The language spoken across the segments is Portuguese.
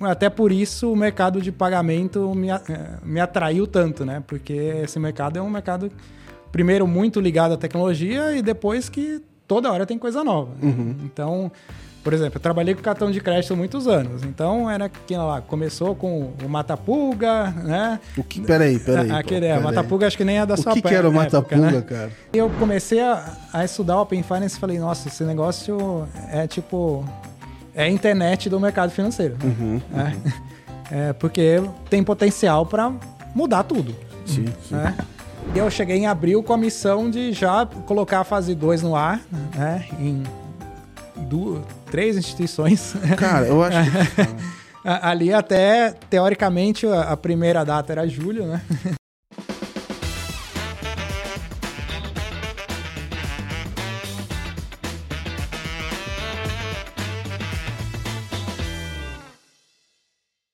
Até por isso o mercado de pagamento me, eh, me atraiu tanto, né? Porque esse mercado é um mercado, primeiro, muito ligado à tecnologia e depois que toda hora tem coisa nova. Uhum. Então, por exemplo, eu trabalhei com cartão de crédito há muitos anos. Então, era que lá, começou com o Matapulga, né? O que, peraí, peraí. Aquele, pô, é, o Matapulga acho que nem é da o sua que, que era o Matapulga, né? cara? E eu comecei a, a estudar Open Finance e falei, nossa, esse negócio é tipo é a internet do mercado financeiro. Uhum, né? uhum. É, porque tem potencial para mudar tudo. Sim, sim. Né? E eu cheguei em abril com a missão de já colocar a fase 2 no ar, né? Em duas, três instituições. Cara, eu acho que... Ali até, teoricamente, a primeira data era julho, né?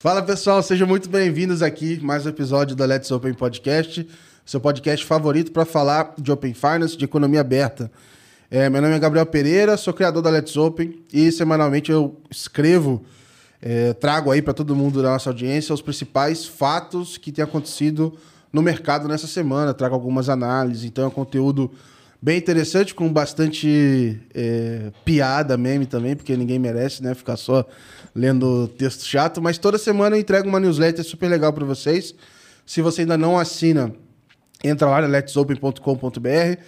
Fala pessoal, sejam muito bem-vindos aqui mais um episódio da Let's Open Podcast, seu podcast favorito para falar de Open Finance, de economia aberta. É, meu nome é Gabriel Pereira, sou criador da Let's Open e semanalmente eu escrevo, é, trago aí para todo mundo da nossa audiência os principais fatos que têm acontecido no mercado nessa semana, trago algumas análises, então é um conteúdo bem interessante, com bastante é, piada, meme também, porque ninguém merece, né? Ficar só lendo texto chato, mas toda semana eu entrego uma newsletter super legal para vocês. Se você ainda não assina, entra lá na letsopen.com.br.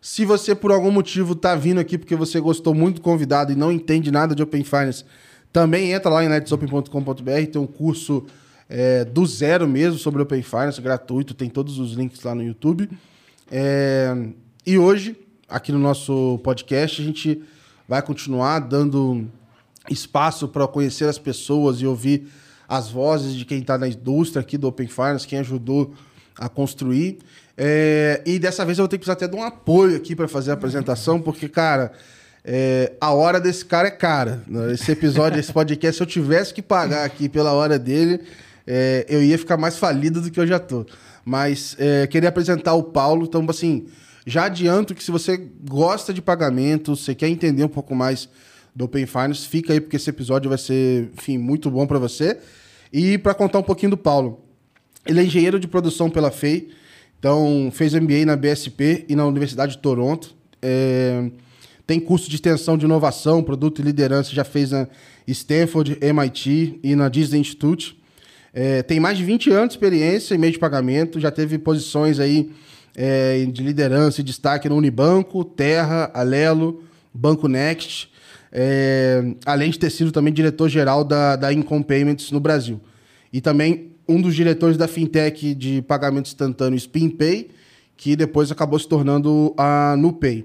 Se você por algum motivo está vindo aqui porque você gostou muito do convidado e não entende nada de Open Finance, também entra lá em letsopen.com.br, tem um curso é, do zero mesmo sobre Open Finance, gratuito, tem todos os links lá no YouTube. É, e hoje, aqui no nosso podcast, a gente vai continuar dando espaço para conhecer as pessoas e ouvir as vozes de quem está na indústria aqui do Open Finance, quem ajudou a construir. É, e dessa vez eu vou ter que precisar até de um apoio aqui para fazer a apresentação, porque, cara, é, a hora desse cara é cara. Esse episódio, esse podcast, se eu tivesse que pagar aqui pela hora dele, é, eu ia ficar mais falido do que eu já tô. Mas é, queria apresentar o Paulo, então, assim, já adianto que se você gosta de pagamento, você quer entender um pouco mais do Open Finance. Fica aí porque esse episódio vai ser, enfim, muito bom para você. E para contar um pouquinho do Paulo. Ele é engenheiro de produção pela FEI, então fez MBA na BSP e na Universidade de Toronto. É, tem curso de extensão de inovação, produto e liderança, já fez na Stanford, MIT e na Disney Institute. É, tem mais de 20 anos de experiência em meio de pagamento, já teve posições aí é, de liderança e destaque no Unibanco, Terra, Alelo, Banco Next é, além de ter sido também diretor-geral da, da Income Payments no Brasil. E também um dos diretores da fintech de pagamento instantâneo SpinPay, que depois acabou se tornando a NuPay.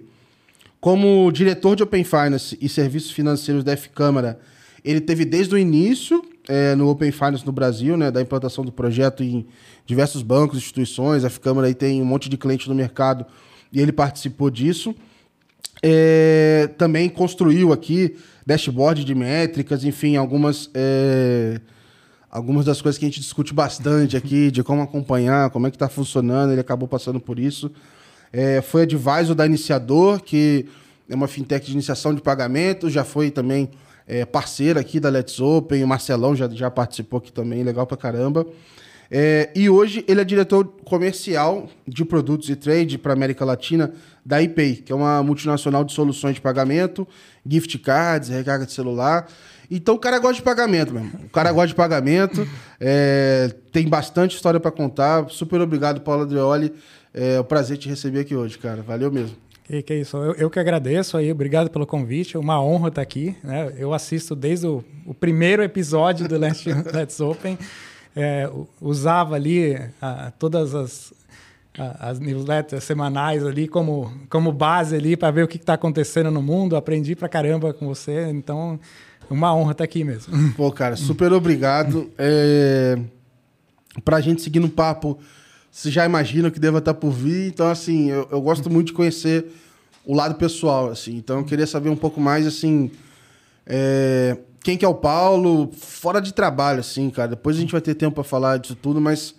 Como diretor de Open Finance e serviços financeiros da F-Câmara, ele teve desde o início é, no Open Finance no Brasil, né, da implantação do projeto em diversos bancos, instituições. A F-Câmara aí tem um monte de clientes no mercado e ele participou disso. É, também construiu aqui dashboard de métricas, enfim, algumas, é, algumas das coisas que a gente discute bastante aqui, de como acompanhar, como é que está funcionando, ele acabou passando por isso. É, foi advisor da Iniciador, que é uma fintech de iniciação de pagamento, já foi também é, parceira aqui da Let's Open, o Marcelão já, já participou aqui também, legal pra caramba. É, e hoje ele é diretor comercial de produtos e trade para América Latina da iPay, que é uma multinacional de soluções de pagamento, gift cards, recarga de celular. Então o cara gosta de pagamento mesmo. O cara gosta de pagamento, é, tem bastante história para contar. Super obrigado, Paulo Adrioli. É um prazer te receber aqui hoje, cara. Valeu mesmo. Que, que isso, eu, eu, que agradeço aí, obrigado pelo convite, é uma honra estar aqui. Né? Eu assisto desde o, o primeiro episódio do Let's Open é, usava ali a, todas as, a, as newsletters semanais ali como, como base ali para ver o que está acontecendo no mundo. Aprendi pra caramba com você, então uma honra estar tá aqui mesmo. Pô, cara, super obrigado. É, pra gente seguir no papo, você já imagina que deva estar tá por vir. Então, assim, eu, eu gosto muito de conhecer o lado pessoal, assim. Então, eu queria saber um pouco mais, assim... É, quem que é o Paulo, fora de trabalho, assim, cara. Depois a gente vai ter tempo para falar disso tudo, mas,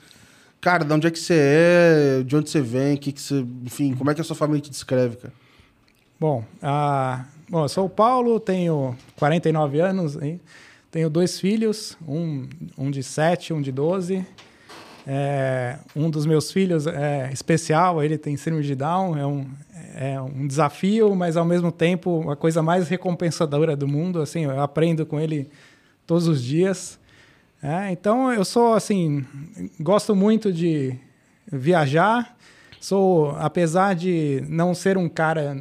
cara, de onde é que você é, de onde você vem, que que você, enfim, como é que a sua família te descreve, cara? Bom, uh, bom eu sou o Paulo, tenho 49 anos, hein? Tenho dois filhos, um, um de 7, um de 12. É, um dos meus filhos é especial, ele tem síndrome de Down, é um, é um desafio, mas ao mesmo tempo a coisa mais recompensadora do mundo. Assim, eu aprendo com ele todos os dias. É, então eu sou assim, gosto muito de viajar. Sou, apesar de não ser um cara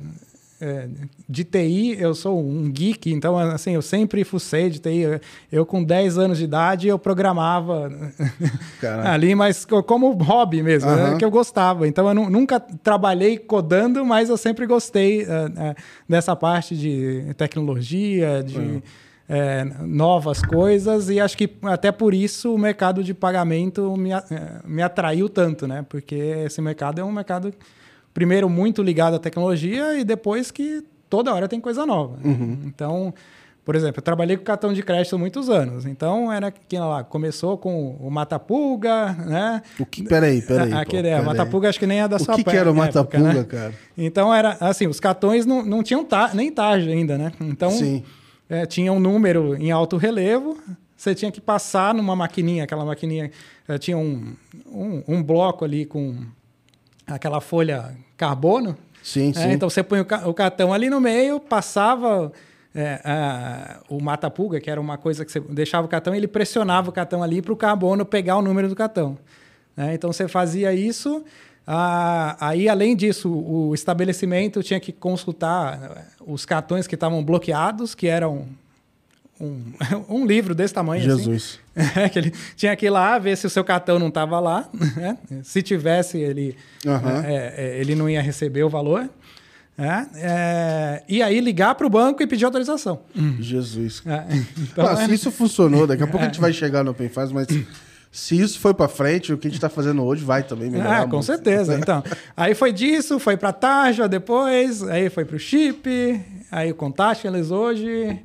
de TI, eu sou um geek, então assim, eu sempre fucei de TI. Eu, com 10 anos de idade, eu programava ali, mas como hobby mesmo, uhum. né, que eu gostava. Então eu nunca trabalhei codando, mas eu sempre gostei uh, uh, dessa parte de tecnologia, de uhum. é, novas coisas, e acho que até por isso o mercado de pagamento me, me atraiu tanto, né? Porque esse mercado é um mercado primeiro muito ligado à tecnologia e depois que toda hora tem coisa nova. Uhum. Então, por exemplo, eu trabalhei com cartão de crédito há muitos anos. Então, era que lá, começou com o Matapulga, né? O que, peraí, peraí. Aquele, pô, é, o Matapulga acho que nem é da o sua O que, que era o Matapulga, né? cara? Então, era assim, os cartões não, não tinham ta, nem tarja ainda, né? Então, é, tinha um número em alto relevo, você tinha que passar numa maquininha, aquela maquininha, é, tinha um, um, um bloco ali com aquela folha carbono. Sim, é, sim. Então você põe o, cartão ali no meio, passava é, a, o mata-pulga, que era uma coisa que você deixava o cartão, ele pressionava o cartão ali para o carbono pegar o número do cartão. É, então você fazia isso. aí, além disso, o estabelecimento tinha que consultar os cartões que estavam bloqueados, que eram um, um livro desse tamanho. Assim. Jesus. Assim, que ele tinha que ir lá ver se o seu cartão não estava lá. Né? Se tivesse, ele, uhum. é, ele não ia receber o valor. É, é, e aí ligar para o banco e pedir autorização. Jesus. É, então, ah, se isso funcionou, daqui a pouco a gente vai chegar no Open mas se isso foi para frente, o que a gente está fazendo hoje vai também melhorar. Ah, com muito. certeza. Então, aí foi disso, foi para Tarja depois, aí foi para o chip, aí o Contactless hoje.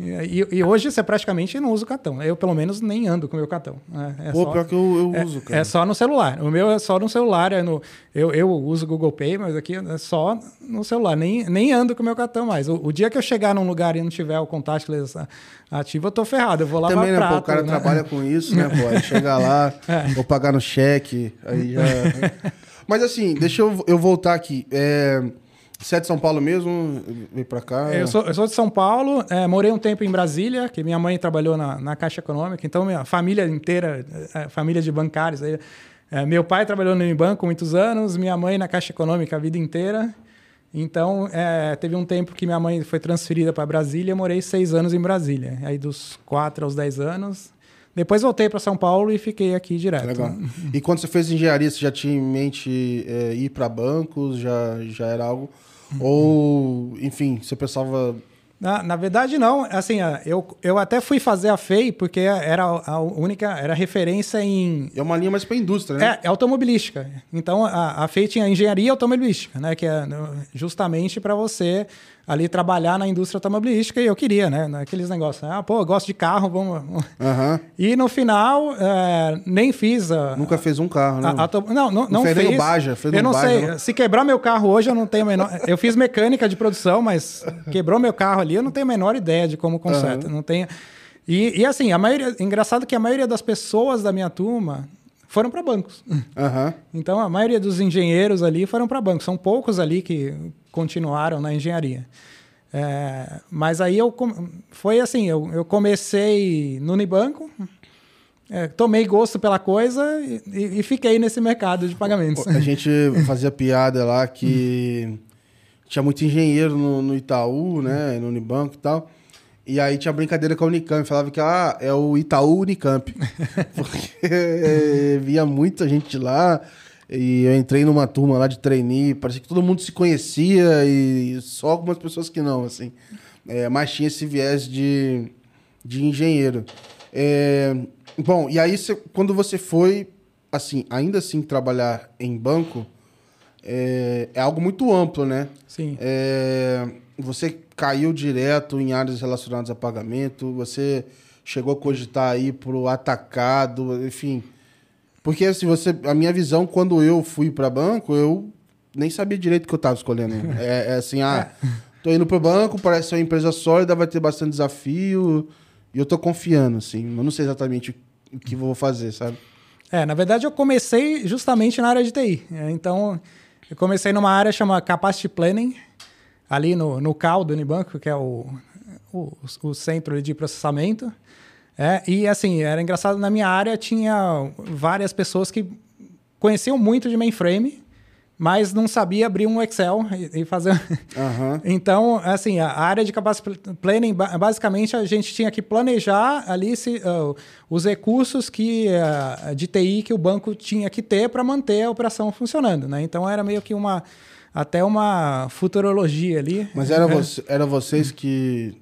E, e, hoje você praticamente não usa o cartão. Eu, pelo menos, nem ando com o meu cartão. É, é Pô, só, pior que eu, eu é, uso, cara. É só no celular. O meu é só no celular. É no, eu, eu uso o Google Pay, mas aqui é só no celular. Nem, nem ando com o meu cartão mais. O, o dia que eu chegar num lugar e não tiver o contactless ativo, eu tô ferrado. Eu vou lá Também, né, prato, pô, o cara né? trabalha com isso, né, pô? Aí chega lá, é. vou pagar no cheque, aí já... mas assim, deixa eu, eu voltar aqui. É... Você é de São Paulo mesmo? Veio pra cá? Eu sou, eu sou de São Paulo, é, morei um tempo em Brasília, que minha mãe trabalhou na, na Caixa Econômica, então minha família inteira, é, família de bancários. Aí, é, meu pai trabalhou no banco muitos anos, minha mãe na Caixa Econômica a vida inteira. Então, é, teve um tempo que minha mãe foi transferida para Brasília, morei seis anos em Brasília. Aí, dos quatro aos dez anos. Depois voltei para São Paulo e fiquei aqui direto. Legal. E quando você fez engenharia, você já tinha em mente é, ir para bancos? Já, já era algo ou, enfim, você pensava. Na, na verdade, não. Assim, eu, eu até fui fazer a FEI porque era a única, era referência em. É uma linha mais para indústria, né? É, é automobilística. Então, a, a FEI tinha engenharia automobilística, né? Que é justamente para você ali trabalhar na indústria automobilística e eu queria, né? Aqueles negócios. Ah, pô, eu gosto de carro, vamos. Uhum. E no final, é, nem fiz. A, Nunca fez um carro, né? A, a, não, não, não, fez. fez. Baja, fez eu não Baja, sei. Não? Se quebrar meu carro hoje, eu não tenho a menor. eu fiz mecânica de produção, mas quebrou meu carro ali, eu não tenho a menor ideia de como conserta. Uhum. Não tenho. E, e assim, a maioria. Engraçado que a maioria das pessoas da minha turma foram para bancos. Uhum. Então, a maioria dos engenheiros ali foram para bancos. São poucos ali que continuaram na engenharia. É, mas aí eu foi assim, eu, eu comecei no Unibanco, é, tomei gosto pela coisa e, e, fiquei nesse mercado de pagamentos. A gente fazia piada lá que tinha muito engenheiro no, no Itaú, né, no Unibanco e tal. E aí tinha brincadeira com a Unicamp, falava que ah, é o Itaú Unicamp. Porque via muita gente lá. E eu entrei numa turma lá de trainee, parecia que todo mundo se conhecia e só algumas pessoas que não, assim. É, mas tinha esse viés de, de engenheiro. É, bom, e aí cê, quando você foi, assim, ainda assim trabalhar em banco, é, é algo muito amplo, né? Sim. É, você caiu direto em áreas relacionadas a pagamento, você chegou a cogitar aí pro atacado, enfim... Porque assim, você, a minha visão, quando eu fui para banco, eu nem sabia direito o que eu estava escolhendo. É, é, assim, ah, tô indo pro banco, parece ser uma empresa sólida, vai ter bastante desafio. e eu tô confiando, assim. Eu não sei exatamente o que vou fazer, sabe? É, na verdade eu comecei justamente na área de TI. É, então, eu comecei numa área chamada Capacity Planning, ali no, no CAL do Unibanco, que é o, o, o centro de processamento. É, e assim, era engraçado, na minha área tinha várias pessoas que conheciam muito de mainframe, mas não sabia abrir um Excel e, e fazer. Aham. Então, assim, a área de capacity planning, ba- basicamente, a gente tinha que planejar ali se, uh, os recursos que, uh, de TI que o banco tinha que ter para manter a operação funcionando, né? Então, era meio que uma até uma futurologia ali. Mas era, você, era vocês que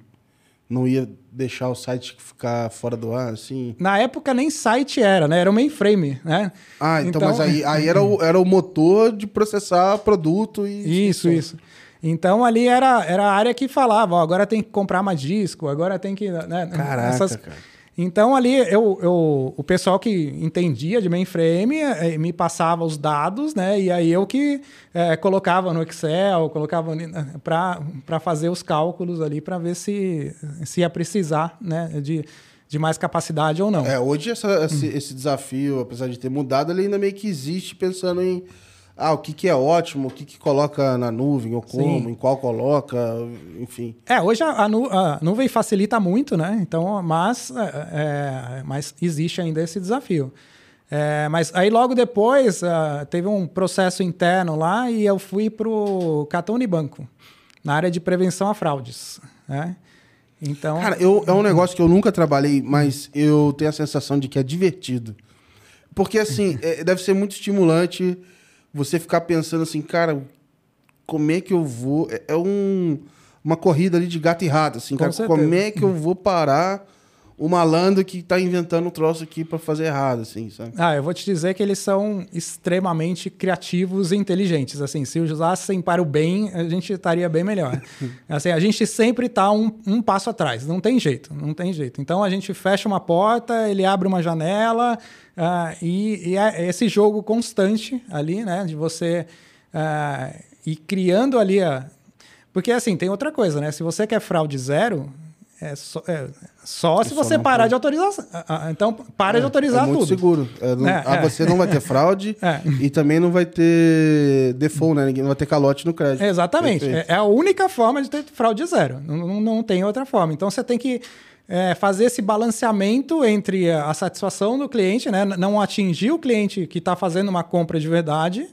não ia deixar o site ficar fora do ar, assim? Na época nem site era, né? Era o mainframe, né? Ah, então, Então- mas aí, aí era, o, era o motor de processar produto e... Isso, isso. Então ali era, era a área que falava, ó, agora tem que comprar mais disco, agora tem que. Né, Caraca, cara. Então ali eu, eu, o pessoal que entendia de mainframe eh, me passava os dados, né? E aí eu que eh, colocava no Excel, colocava para fazer os cálculos ali para ver se, se ia precisar né, de, de mais capacidade ou não. É, hoje essa- esse, esse desafio, apesar de ter mudado, ele ainda meio que existe pensando em ah, o que, que é ótimo, o que, que coloca na nuvem, ou como, Sim. em qual coloca, enfim. É, hoje a, a nu- a nuvem facilita muito, né? Então, mas, é, é, mas existe ainda esse desafio. É, mas aí logo depois ah, teve um processo interno lá e eu fui para o Catão Unibanco, na área de prevenção a fraudes. Né? Então, Cara, eu, é um negócio que eu nunca trabalhei, mas eu tenho a sensação de que é divertido. Porque, assim, é- deve ser muito estimulante você ficar pensando assim, cara, como é que eu vou... É, é um, uma corrida ali de gato e rato, assim, Com cara. certeza. Como é que eu vou parar o malandro que tá inventando um troço aqui para fazer errado, assim, sabe? Ah, eu vou te dizer que eles são extremamente criativos e inteligentes. Assim, se usassem para o bem, a gente estaria bem melhor. assim, a gente sempre está um, um passo atrás. Não tem jeito, não tem jeito. Então a gente fecha uma porta, ele abre uma janela ah, e, e é esse jogo constante ali, né, de você ah, ir criando ali a porque assim tem outra coisa, né? Se você quer fraude zero é só, é só se você parar pode. de autorizar. Então, para de autorizar é muito tudo. seguro. É, não- É, ah, é. Você não vai ter fraude É. e também não vai ter default, né? Não vai ter calote no crédito. Exatamente. É, é a única forma de ter fraude zero. Não, não, não tem outra forma. Então você tem que é, fazer esse balanceamento entre a satisfação do cliente, né? não atingir o cliente que está fazendo uma compra de verdade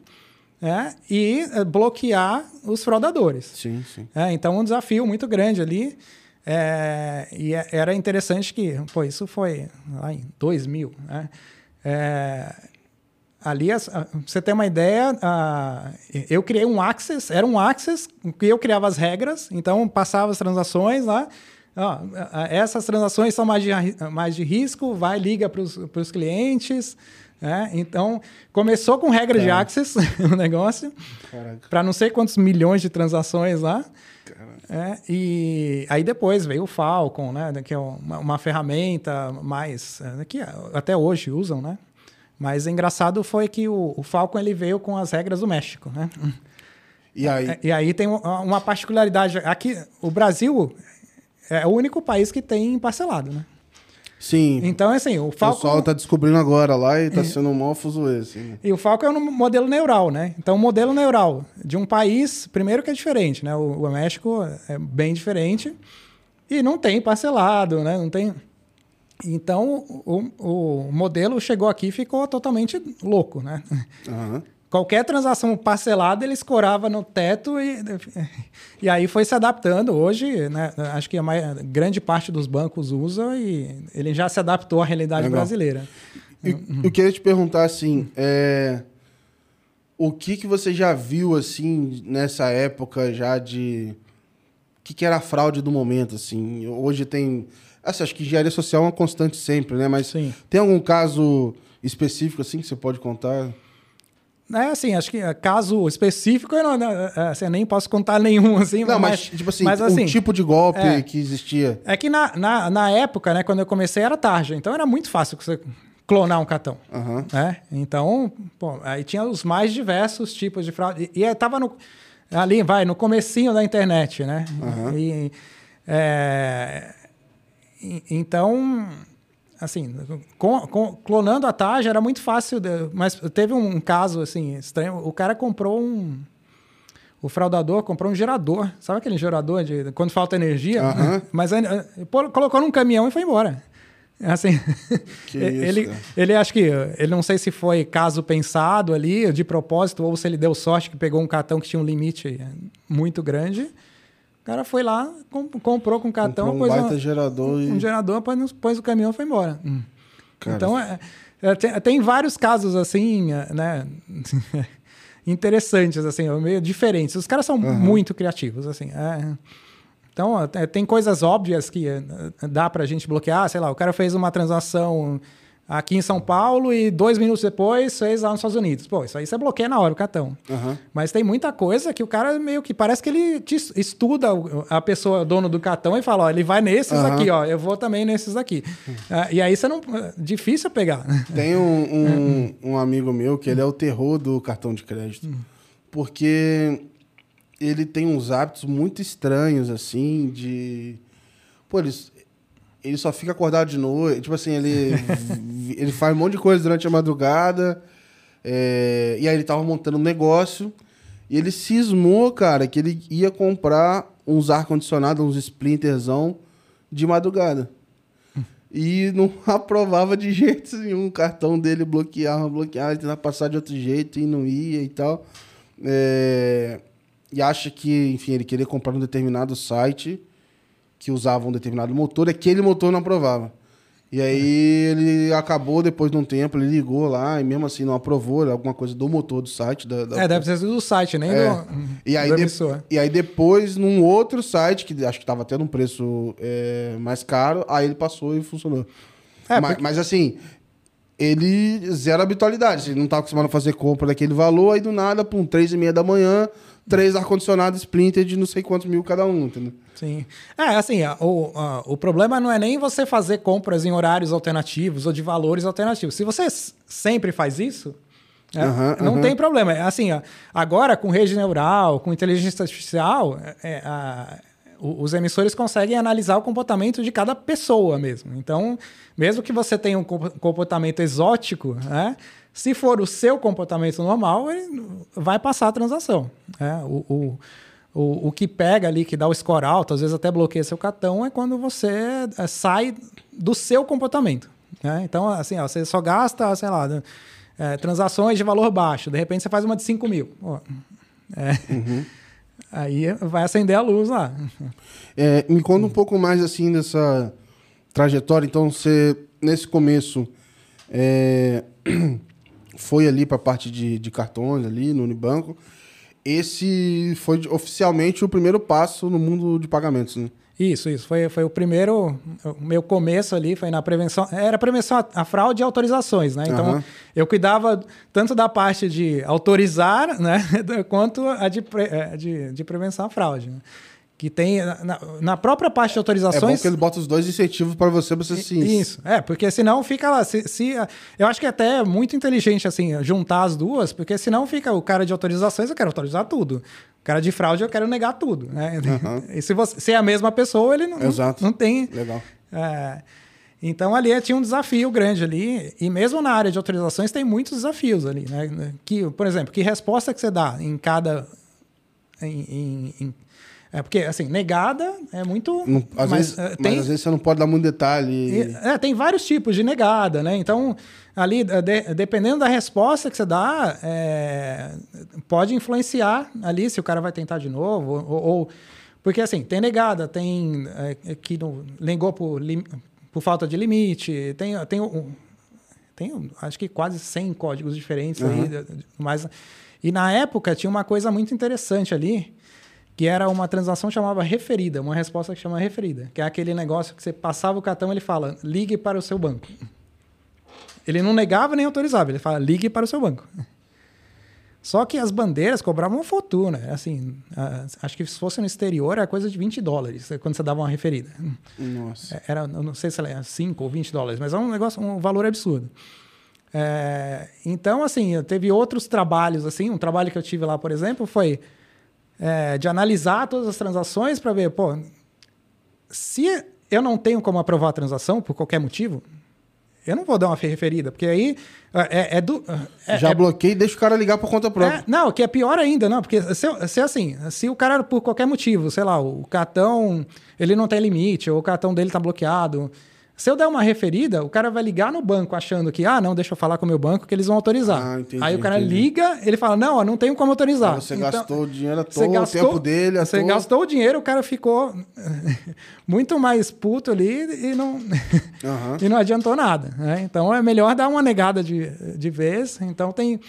né? e é, bloquear os fraudadores. Sim, sim. É, então, um desafio muito grande ali. É, e é- era interessante que, pô, isso foi lá em 2000, né? É, ali, pra você ter uma ideia, a- eu criei um Access, era um Access que eu criava as regras, então passava as transações lá. ó, essas transações são mais de, mais de risco, vai, liga para os clientes. né? Então, começou com regra de Tá. Access o negócio para não sei quantos milhões de transações lá. É, e aí depois veio o Falcon, né, que é uma, uma ferramenta mais é, que até hoje usam, né? Mas engraçado foi que o, o Falcon ele veio com as regras do México, né? E aí, É, E aí tem um- uma particularidade aqui, o Brasil é o único país que tem parcelado, né? Sim, Então assim, o o pessoal Falcon tá descobrindo agora lá e tá sendo um mó fuzuê, assim. né? E o Falcon é um modelo neural, né? Então, o modelo neural de um país, primeiro que é diferente, né? O, o México é bem diferente e não tem parcelado, né? Não tem... Então, o, o modelo chegou aqui e ficou totalmente louco, né? Aham. Qualquer transação parcelada, ele escorava no teto e, e aí foi se adaptando. Hoje, né, acho que a maior- grande parte dos bancos usa e ele já se adaptou à realidade Legal. brasileira. E Eu queria te perguntar assim, é, o que que você já viu assim nessa época já de o que, que era a fraude do momento assim? Hoje tem, assim, acho que engenharia social é uma constante sempre, né? Mas Sim. tem algum caso específico assim que você pode contar? É assim, acho que é, caso específico, eu, não, não, é, assim, eu nem posso contar nenhum, assim. Não, mas, tipo assim, mas, o assim, tipo de golpe é. que existia. É que na, na, na época, né, quando eu comecei, era tarja. Então era muito fácil você clonar um cartão. Aham. Né? Então, pô, aí tinha os mais diversos tipos de fraude. E, e tava no, ali, vai, no comecinho da internet, né? Aham. E, é, então, assim, com, com, clonando a Taja era muito fácil, de, mas teve um caso assim estranho. O cara comprou um o fraudador comprou um gerador. Sabe aquele gerador de quando falta energia? Mas colocou num caminhão e foi embora. Assim, ele, isso, ele acho que ele não sei se foi caso pensado ali de propósito ou se ele deu sorte que pegou um cartão que tinha um limite muito grande. O cara foi lá, comprou com cartão, comprou um baita gerador um, e... um gerador, pôs, pôs o caminhão e foi embora. Hum. Então é, é, tem, tem, vários casos assim, né? interessantes assim, meio diferentes. Os caras são uhum. muito criativos assim. É, então, tem coisas óbvias que eh, dá para a gente bloquear. Sei lá, o cara fez uma transação aqui em São Paulo e dois minutos depois fez lá nos Estados Unidos. Pô, isso aí você bloqueia na hora o cartão. Uhum. Mas tem muita coisa que o cara meio que parece que ele estuda a pessoa, dono do cartão, e fala: ó, ele vai nesses uhum. aqui, ó, eu vou também nesses aqui. Uhum. Uh, e aí você não. Difícil pegar. Tem um, um, um, amigo meu que ele é o terror do cartão de crédito. Hum. Porque ele tem uns hábitos muito estranhos, assim, de. Pô, ele, ele só fica acordado de noite. Tipo assim, ele, ele faz um monte de coisa durante a madrugada. É, e aí ele tava montando um negócio. E ele cismou, cara, que ele ia comprar uns ar-condicionado, uns splinterzão de madrugada. E não aprovava de jeito nenhum. O cartão dele bloqueava, bloqueava, ele tentava passar de outro jeito e não ia e tal. É e acha que, enfim, ele queria comprar um determinado site que usava um determinado motor, aquele motor não aprovava. E aí ele acabou, depois de um tempo, ele ligou lá e mesmo assim não aprovou, alguma coisa do motor do site. Da, da... É, deve ser do site, nem é. do, e aí, de... e aí depois, num outro site, que acho que estava até num preço é, mais caro, aí ele passou e funcionou. É, mas, porque... mas assim, ele zero habitualidade. Ele não estava acostumado a fazer compra daquele valor, aí do nada, pum, três e meia da manhã, três ar-condicionados Splinter de não sei quantos mil cada um, entendeu? Sim. É, assim, o, o problema não é nem você fazer compras em horários alternativos ou de valores alternativos. Se você sempre faz isso, é, uhum, não uhum. tem problema. É, assim, agora com rede neural, com inteligência artificial, é, é a, os emissores conseguem analisar o comportamento de cada pessoa mesmo. Então, mesmo que você tenha um comportamento exótico, né? Se for o seu comportamento normal, ele vai passar a transação. É, o, o, o, o, que pega ali, que dá o score alto, às vezes até bloqueia seu cartão, é quando você é, sai do seu comportamento. Né? Então, assim, ó, você só gasta, sei lá, é, transações de valor baixo. De repente, você faz uma de 5 mil. É, uhum. Aí vai acender a luz lá. É, me conta um pouco mais, assim, dessa trajetória. Então, você, nesse começo... É, foi ali para a parte de, de cartões ali no Unibanco. Esse foi oficialmente o primeiro passo no mundo de pagamentos, né? Isso, isso. Foi, foi o primeiro. O meu começo ali foi na prevenção. Era prevenção à, à fraude e autorizações, né? Então, uhum. eu cuidava tanto da parte de autorizar, né? Quanto a de, é, de, de prevenção à fraude. Né? Que tem na, na, própria parte de autorizações. É bom que ele bota os dois incentivos para você, você sim. Isso, é, porque senão fica lá. Se, se, eu acho que é até muito inteligente assim juntar as duas, porque senão fica o cara de autorizações, eu quero autorizar tudo. O cara de fraude, eu quero negar tudo. Né? Uhum. E se, você, se é a mesma pessoa, ele não, Exato. não, não tem. Legal. É, então ali tinha um desafio grande ali, e mesmo na área de autorizações tem muitos desafios ali, né? Que, por exemplo, que resposta que você dá em cada. Em, em é porque, assim, negada é muito. Não, às mas, vezes, é, tem, mas às vezes você não pode dar muito detalhe. É, tem vários tipos de negada, né? Então, ali, de, dependendo da resposta que você dá, é, pode influenciar ali se o cara vai tentar de novo. Ou, ou porque, assim, tem negada, tem é, que não, negou por, por falta de limite, tem, tem, tem acho que quase 100 códigos diferentes uhum. aí. Mas, e na época tinha uma coisa muito interessante ali que era uma transação que chamava referida, uma resposta que chama referida, que é aquele negócio que você passava o cartão ele fala, ligue para o seu banco. Ele não negava nem autorizava, ele fala, ligue para o seu banco. Só que as bandeiras cobravam uma fortuna. Assim, acho que se fosse no exterior era coisa de 20 dólares quando você dava uma referida. Nossa. É, era, não sei se era 5 ou 20 dólares, mas é um negócio, um valor absurdo. É, então, assim, teve outros trabalhos, assim, um trabalho que eu tive lá, por exemplo, foi é, de analisar todas as transações para ver, pô, se eu não tenho como aprovar a transação por qualquer motivo, eu não vou dar uma referida, porque aí é, é do. É, Já é, e deixa o cara ligar por conta própria. É, não, que é pior ainda, não, porque se, se assim, se o cara, por qualquer motivo, sei lá, o cartão ele não tem limite, ou o cartão dele tá bloqueado, se eu der uma referida, o cara vai ligar no banco achando que, ah, não, deixa eu falar com o meu banco que eles vão autorizar. Ah, entendi, Aí o cara entendi. liga, ele fala, não, eu não tenho como autorizar. você então, gastou o dinheiro todo, gastou, o tempo dele, Você todo... gastou o dinheiro, o cara ficou muito mais puto ali e não, uhum. e não adiantou nada. Né? Então é melhor dar uma negada de, de vez. Então tem,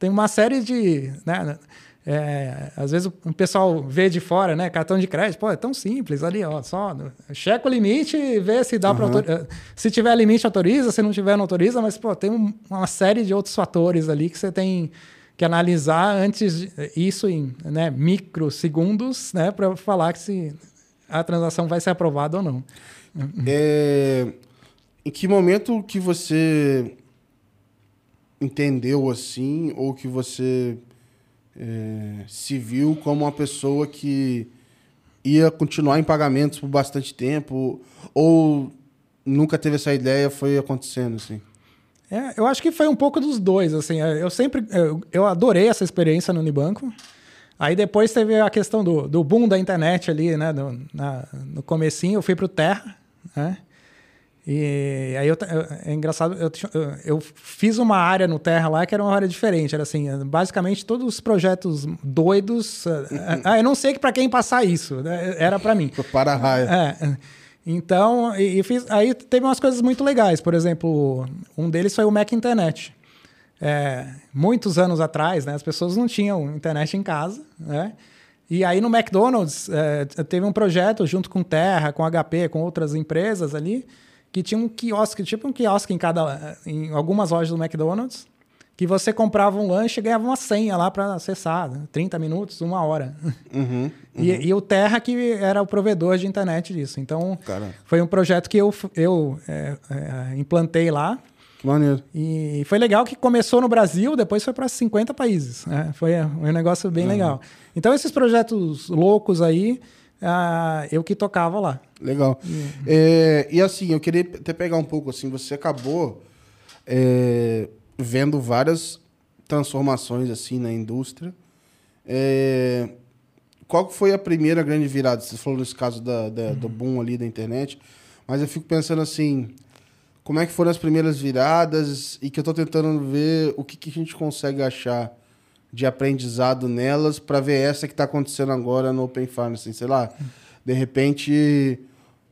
tem uma série de... Né? É, às vezes o pessoal vê de fora, né? Cartão de crédito, pô, é tão simples ali, ó. Só checa o limite e vê se dá uhum. para Se tiver limite, autoriza, se não tiver, não autoriza, mas, pô, tem um, uma série de outros fatores ali que você tem que analisar antes de, isso em né, microsegundos, né? Para falar que se a transação vai ser aprovada ou não. É, em que momento que você entendeu assim, ou que você é, se viu como uma pessoa que ia continuar em pagamentos por bastante tempo ou nunca teve essa ideia, foi acontecendo assim? É, eu acho que foi um pouco dos dois, assim, eu sempre, eu, adorei essa experiência no Unibanco, aí depois teve a questão do, do boom da internet ali, né, no, na, no comecinho, eu fui para o Terra, né, e aí eu, é engraçado, eu, eu, fiz uma área no Terra lá que era uma área diferente. Era assim, basicamente todos os projetos doidos. ah, eu não sei que para quem passar isso, né? era para mim. Para a raia. É. Então, e, e, fiz, aí teve umas coisas muito legais. Por exemplo, um deles foi o Mac Internet. É, muitos anos atrás, né, as pessoas não tinham internet em casa, né? E aí no McDonald's é, teve um projeto junto com Terra, com HP, com outras empresas ali, que tinha um quiosque, tipo um quiosque em cada em algumas lojas do McDonald's, que você comprava um lanche e ganhava uma senha lá para acessar, 30 né? minutos, uma hora. Uhum, uhum. E, e, o Terra que era o provedor de internet disso. Então, Cara. foi um projeto que eu, eu é, é, implantei lá. Maneiro. E foi legal que começou no Brasil, depois foi para 50 países. Né? Foi um negócio bem uhum. legal. Então, esses projetos loucos aí, ah, eu que tocava lá. Legal. É, e assim, eu queria até pegar um pouco assim, você acabou é, vendo várias transformações assim na indústria. É, qual foi a primeira grande virada? Você falou nesse caso da, da, do boom ali da internet, mas eu fico pensando assim, como é que foram as primeiras viradas e que eu estou tentando ver o que, que a gente consegue achar de aprendizado nelas para ver essa que está acontecendo agora no Open Finance, sei lá, de repente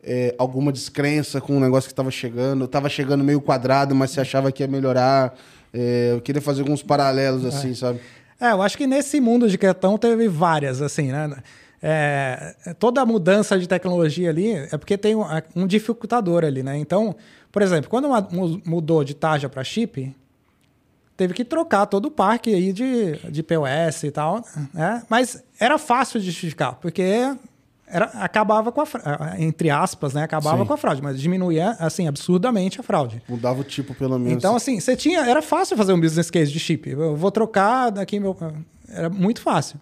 é, alguma descrença com um negócio que estava chegando, estava chegando meio quadrado, mas você achava que ia melhorar. É, eu queria fazer alguns paralelos é. assim, sabe? É, eu acho que nesse mundo de cartão teve várias, assim, né? É, toda a mudança de tecnologia ali é porque tem um, um dificultador ali, né? Então, por exemplo, quando mudou de tarja para chip, teve que trocar todo o parque aí de, de POS e tal, né? Mas era fácil de justificar, porque era, acabava com a entre aspas, né? Acabava Sim. com a fraude, mas diminuía assim absurdamente a fraude. Mudava o tipo pelo menos. Então assim, você tinha, era fácil fazer um business case de chip. Eu vou trocar daqui meu, era muito fácil.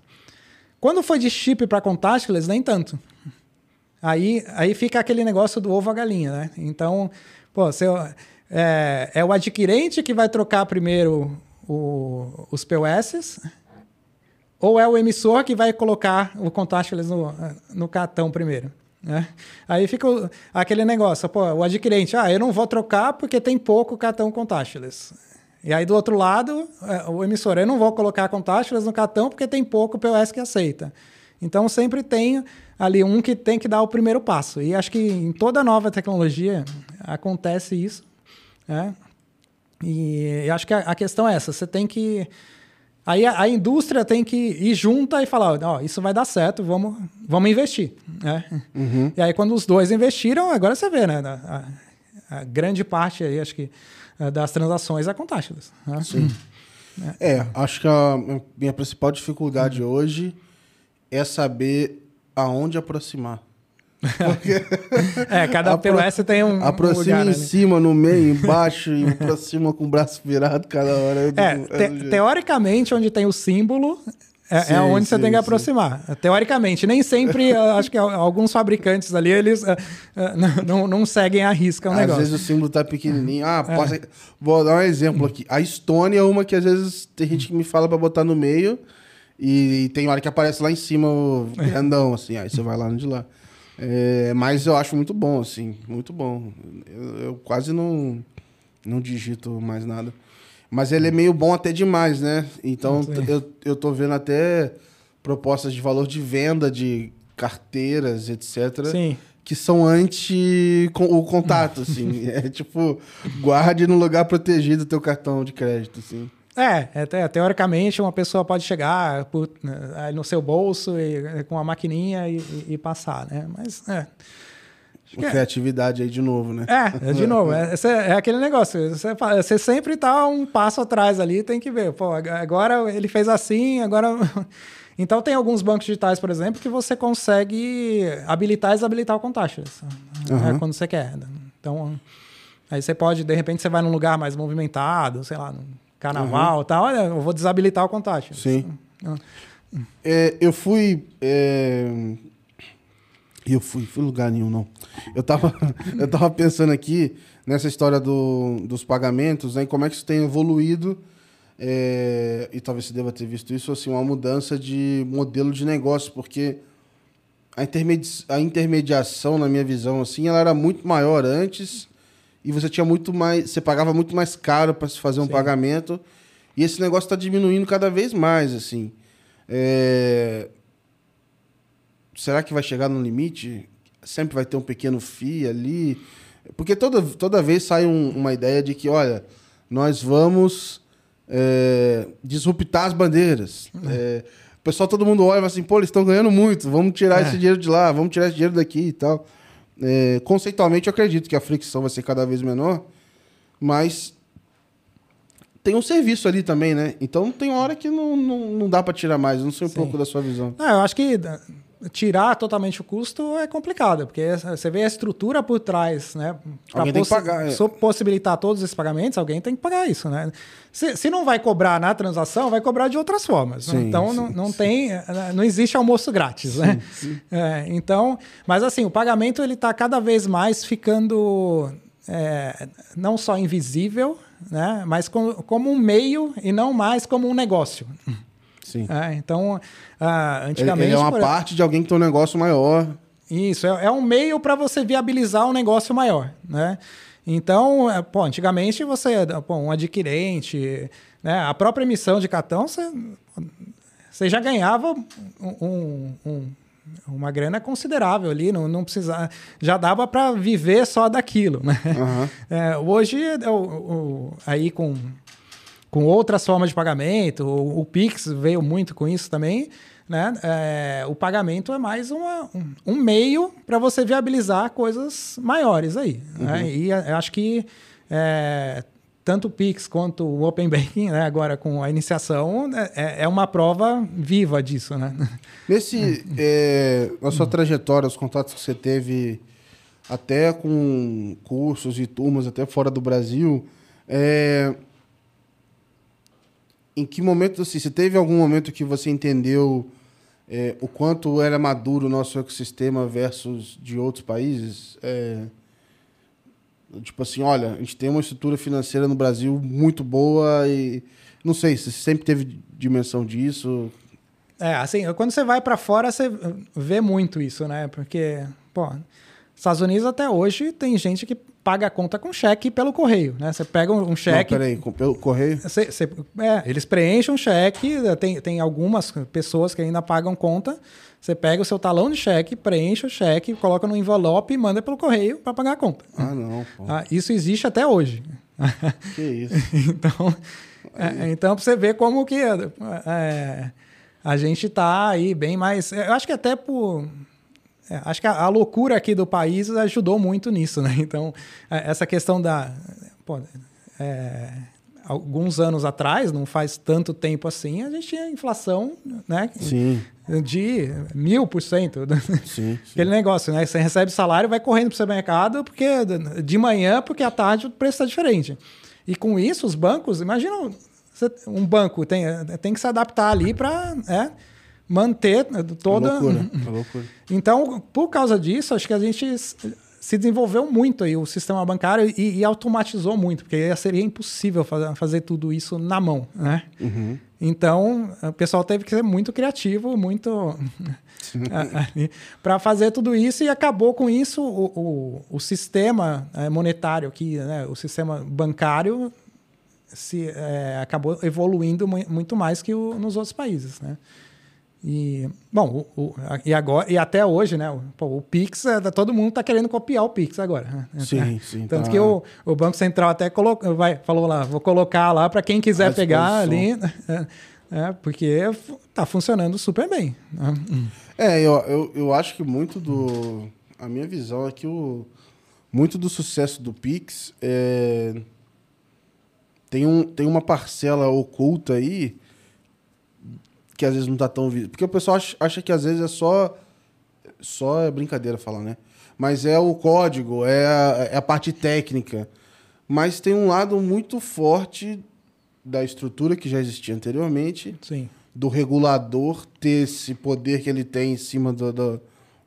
Quando foi de chip para contactless, nem tanto. Aí, aí fica aquele negócio do ovo a galinha, né? Então, pô, você é, é o adquirente que vai trocar primeiro o, os POS, ou é o emissor que vai colocar o contactless no, no cartão primeiro. Né? Aí fica o, aquele negócio, pô, o adquirente, ah, eu não vou trocar porque tem pouco cartão contactless. E aí do outro lado, é, o emissor, eu não vou colocar contactless no cartão porque tem pouco POS que aceita. Então sempre tem ali um que tem que dar o primeiro passo. E acho que em toda nova tecnologia acontece isso. Né? E acho que a, a, questão é essa: você tem que. Aí a, a, indústria tem que ir junta e falar: ó, isso vai dar certo, vamos, vamos investir. Né? Uhum. E aí, quando os dois investiram, agora você vê, né? A, a grande parte aí, acho que, eh, das transações é contactless. Né? Sim. É. é, acho que a minha principal dificuldade uhum. hoje é saber aonde aproximar. Porque é, cada POS tem um. Aproxima um lugar, em né? cima, no meio, embaixo, e aproxima com o braço virado cada hora. É, te, teoricamente, onde tem o símbolo É, Sim, é onde você sim, tem que sim. aproximar. Teoricamente, nem sempre, acho que alguns fabricantes ali, eles eh, não, não, seguem a risca o Às negócio. vezes o símbolo tá pequenininho. Ah, É. posso... vou dar um exemplo aqui. A Estônia é uma que às vezes tem gente que me fala pra botar no meio e tem hora que aparece lá em cima o grandão, assim. Aí você vai lá no de lá. É, mas eu acho muito bom, assim. Muito bom. Eu, eu quase não, não digito mais nada. Mas ele é meio bom até demais, né? Então eu, eu tô vendo até propostas de valor de venda de carteiras, etc Sim. que são anti o contato, assim. é tipo, guarde no lugar protegido teu cartão de crédito, assim. É, é, te- teoricamente uma pessoa pode chegar por- aí no seu bolso e, com a maquininha e, e- e passar, né? Mas é. Que é. Criatividade aí de novo, né? É, é, de novo, é, é aquele negócio. Você, você sempre tá um passo atrás ali, tem que ver. Pô, ag- agora ele fez assim, agora. Então tem alguns bancos digitais, por exemplo, que você consegue habilitar e desabilitar o com taxas né, Aham. quando você quer. Então, aí você pode, de repente, você vai num lugar mais movimentado, sei lá, carnaval e tal, olha, eu vou desabilitar o com taxas. Sim. Ah. É, eu fui. é, Eu fui, fui lugar nenhum, não. Eu tava, eu tava pensando aqui nessa história do, dos pagamentos, né? como é que isso tem evoluído. é, e talvez você deva ter visto isso, assim, uma mudança de modelo de negócio, porque a, intermedi a intermediação, na minha visão, assim, ela era muito maior antes e você tinha muito mais. Você pagava muito mais caro para se fazer um Sim. pagamento. E esse negócio está diminuindo cada vez mais, assim. É, Será que vai chegar no limite? Sempre vai ter um pequeno FII ali? Porque toda, toda vez sai um- uma ideia de que, olha, nós vamos é, disruptar as bandeiras. É, o pessoal, todo mundo olha e fala assim, pô, eles estão ganhando muito, vamos tirar É. esse dinheiro de lá, vamos tirar esse dinheiro daqui e tal. É, conceitualmente, eu acredito que a fricção vai ser cada vez menor, mas tem um serviço ali também, né? Então tem hora que não, não, não dá para tirar mais. Eu não sei um Sim. pouco da sua visão. Não, eu acho que tirar totalmente o custo é complicado, porque você vê a estrutura por trás, né? tem que possi- pagar, é. possibilitar todos esses pagamentos, alguém tem que pagar isso, né? Se, se não vai cobrar na transação, vai cobrar de outras formas. né? Sim, então sim, não, não tem, eh, não existe almoço grátis, né? É, então, mas assim, o pagamento ele está cada vez mais ficando é, não só invisível, né? Mas como, como um meio e não mais como um negócio. Sim. É, então, ah, antigamente. ele é uma por- parte de alguém que tem um negócio maior. Isso, é, é um meio para você viabilizar um negócio maior, né? Então, é, pô, antigamente você, pô, um adquirente, né? A própria emissão de cartão, você, você já ganhava um- um- um- uma grana considerável ali, não, não precisava, já dava para viver só daquilo, né? Aham. É, hoje, é, o- o- aí com, com outras formas de pagamento, o, o Pix veio muito com isso também, né? É, o pagamento é mais uma, um, um meio para você viabilizar coisas maiores aí. né? E é, eu acho que é, tanto o Pix quanto o Open Banking, né, agora com a iniciação, é, é uma prova viva disso, né? Nesse, é, na sua trajetória, os contatos que você teve até com cursos e turmas até fora do Brasil, é, em que momento, assim, você teve algum momento que você entendeu é, o quanto era maduro o nosso ecossistema versus de outros países? É, tipo assim, olha, a gente tem uma estrutura financeira no Brasil muito boa e não sei, você sempre teve dimensão disso? É, assim, quando você vai para fora, você vê muito isso, né? Porque, pô, Estados Unidos até hoje tem gente que paga a conta com cheque pelo correio, né? Você pega um cheque. Não, peraí, com- pelo correio? Você- você- é, eles preenchem um cheque, tem, tem algumas pessoas que ainda pagam conta. Você pega o seu talão de cheque, preenche o cheque, coloca no envelope e manda pelo correio para pagar a conta. Ah, não, pô. Ah, isso existe até hoje. Que isso. então, é, então pra você ver como que é, a gente tá aí bem mais. Eu acho que até por. É, acho que a, a loucura aqui do país ajudou muito nisso, né? Então, é, essa questão da. pô, é, alguns anos atrás, não faz tanto tempo assim, a gente tinha inflação, né? Sim, De mil por cento. sim. sim. Aquele negócio, né? Você recebe salário, vai correndo para o supermercado porque de manhã, porque à tarde o preço está diferente. E com isso, os bancos, imagina um banco tem, tem que se adaptar ali para é, manter toda. É loucura, é loucura. Então, por causa disso, acho que a gente se desenvolveu muito aí o sistema bancário e, e automatizou muito, porque seria impossível fazer, fazer tudo isso na mão, né? Uhum. Então, o pessoal teve que ser muito criativo, muito para fazer tudo isso e acabou com isso o, o, o sistema é, monetário aqui, né? o sistema bancário se é, acabou evoluindo muito mais que o, nos outros países, né? E, bom, o, o, e, agora, e até hoje, né? Pô, o Pix, é, todo mundo está querendo copiar o Pix agora. Né? Sim, é, sim. Tanto tá. que o, o Banco Central até colocou, vai, falou lá, vou colocar lá para quem quiser pegar ali, é, porque está funcionando super bem. Né? É, eu, eu, eu acho que muito do. A minha visão é que o, muito do sucesso do Pix é, tem, um, tem uma parcela oculta aí que às vezes não tá tão visível. Porque o pessoal acha, acha, que às vezes é só. Só é brincadeira falar, né? Mas é o código, é a, é a parte técnica. Mas tem um lado muito forte da estrutura que já existia anteriormente. Sim. Do regulador ter esse poder que ele tem em cima do, do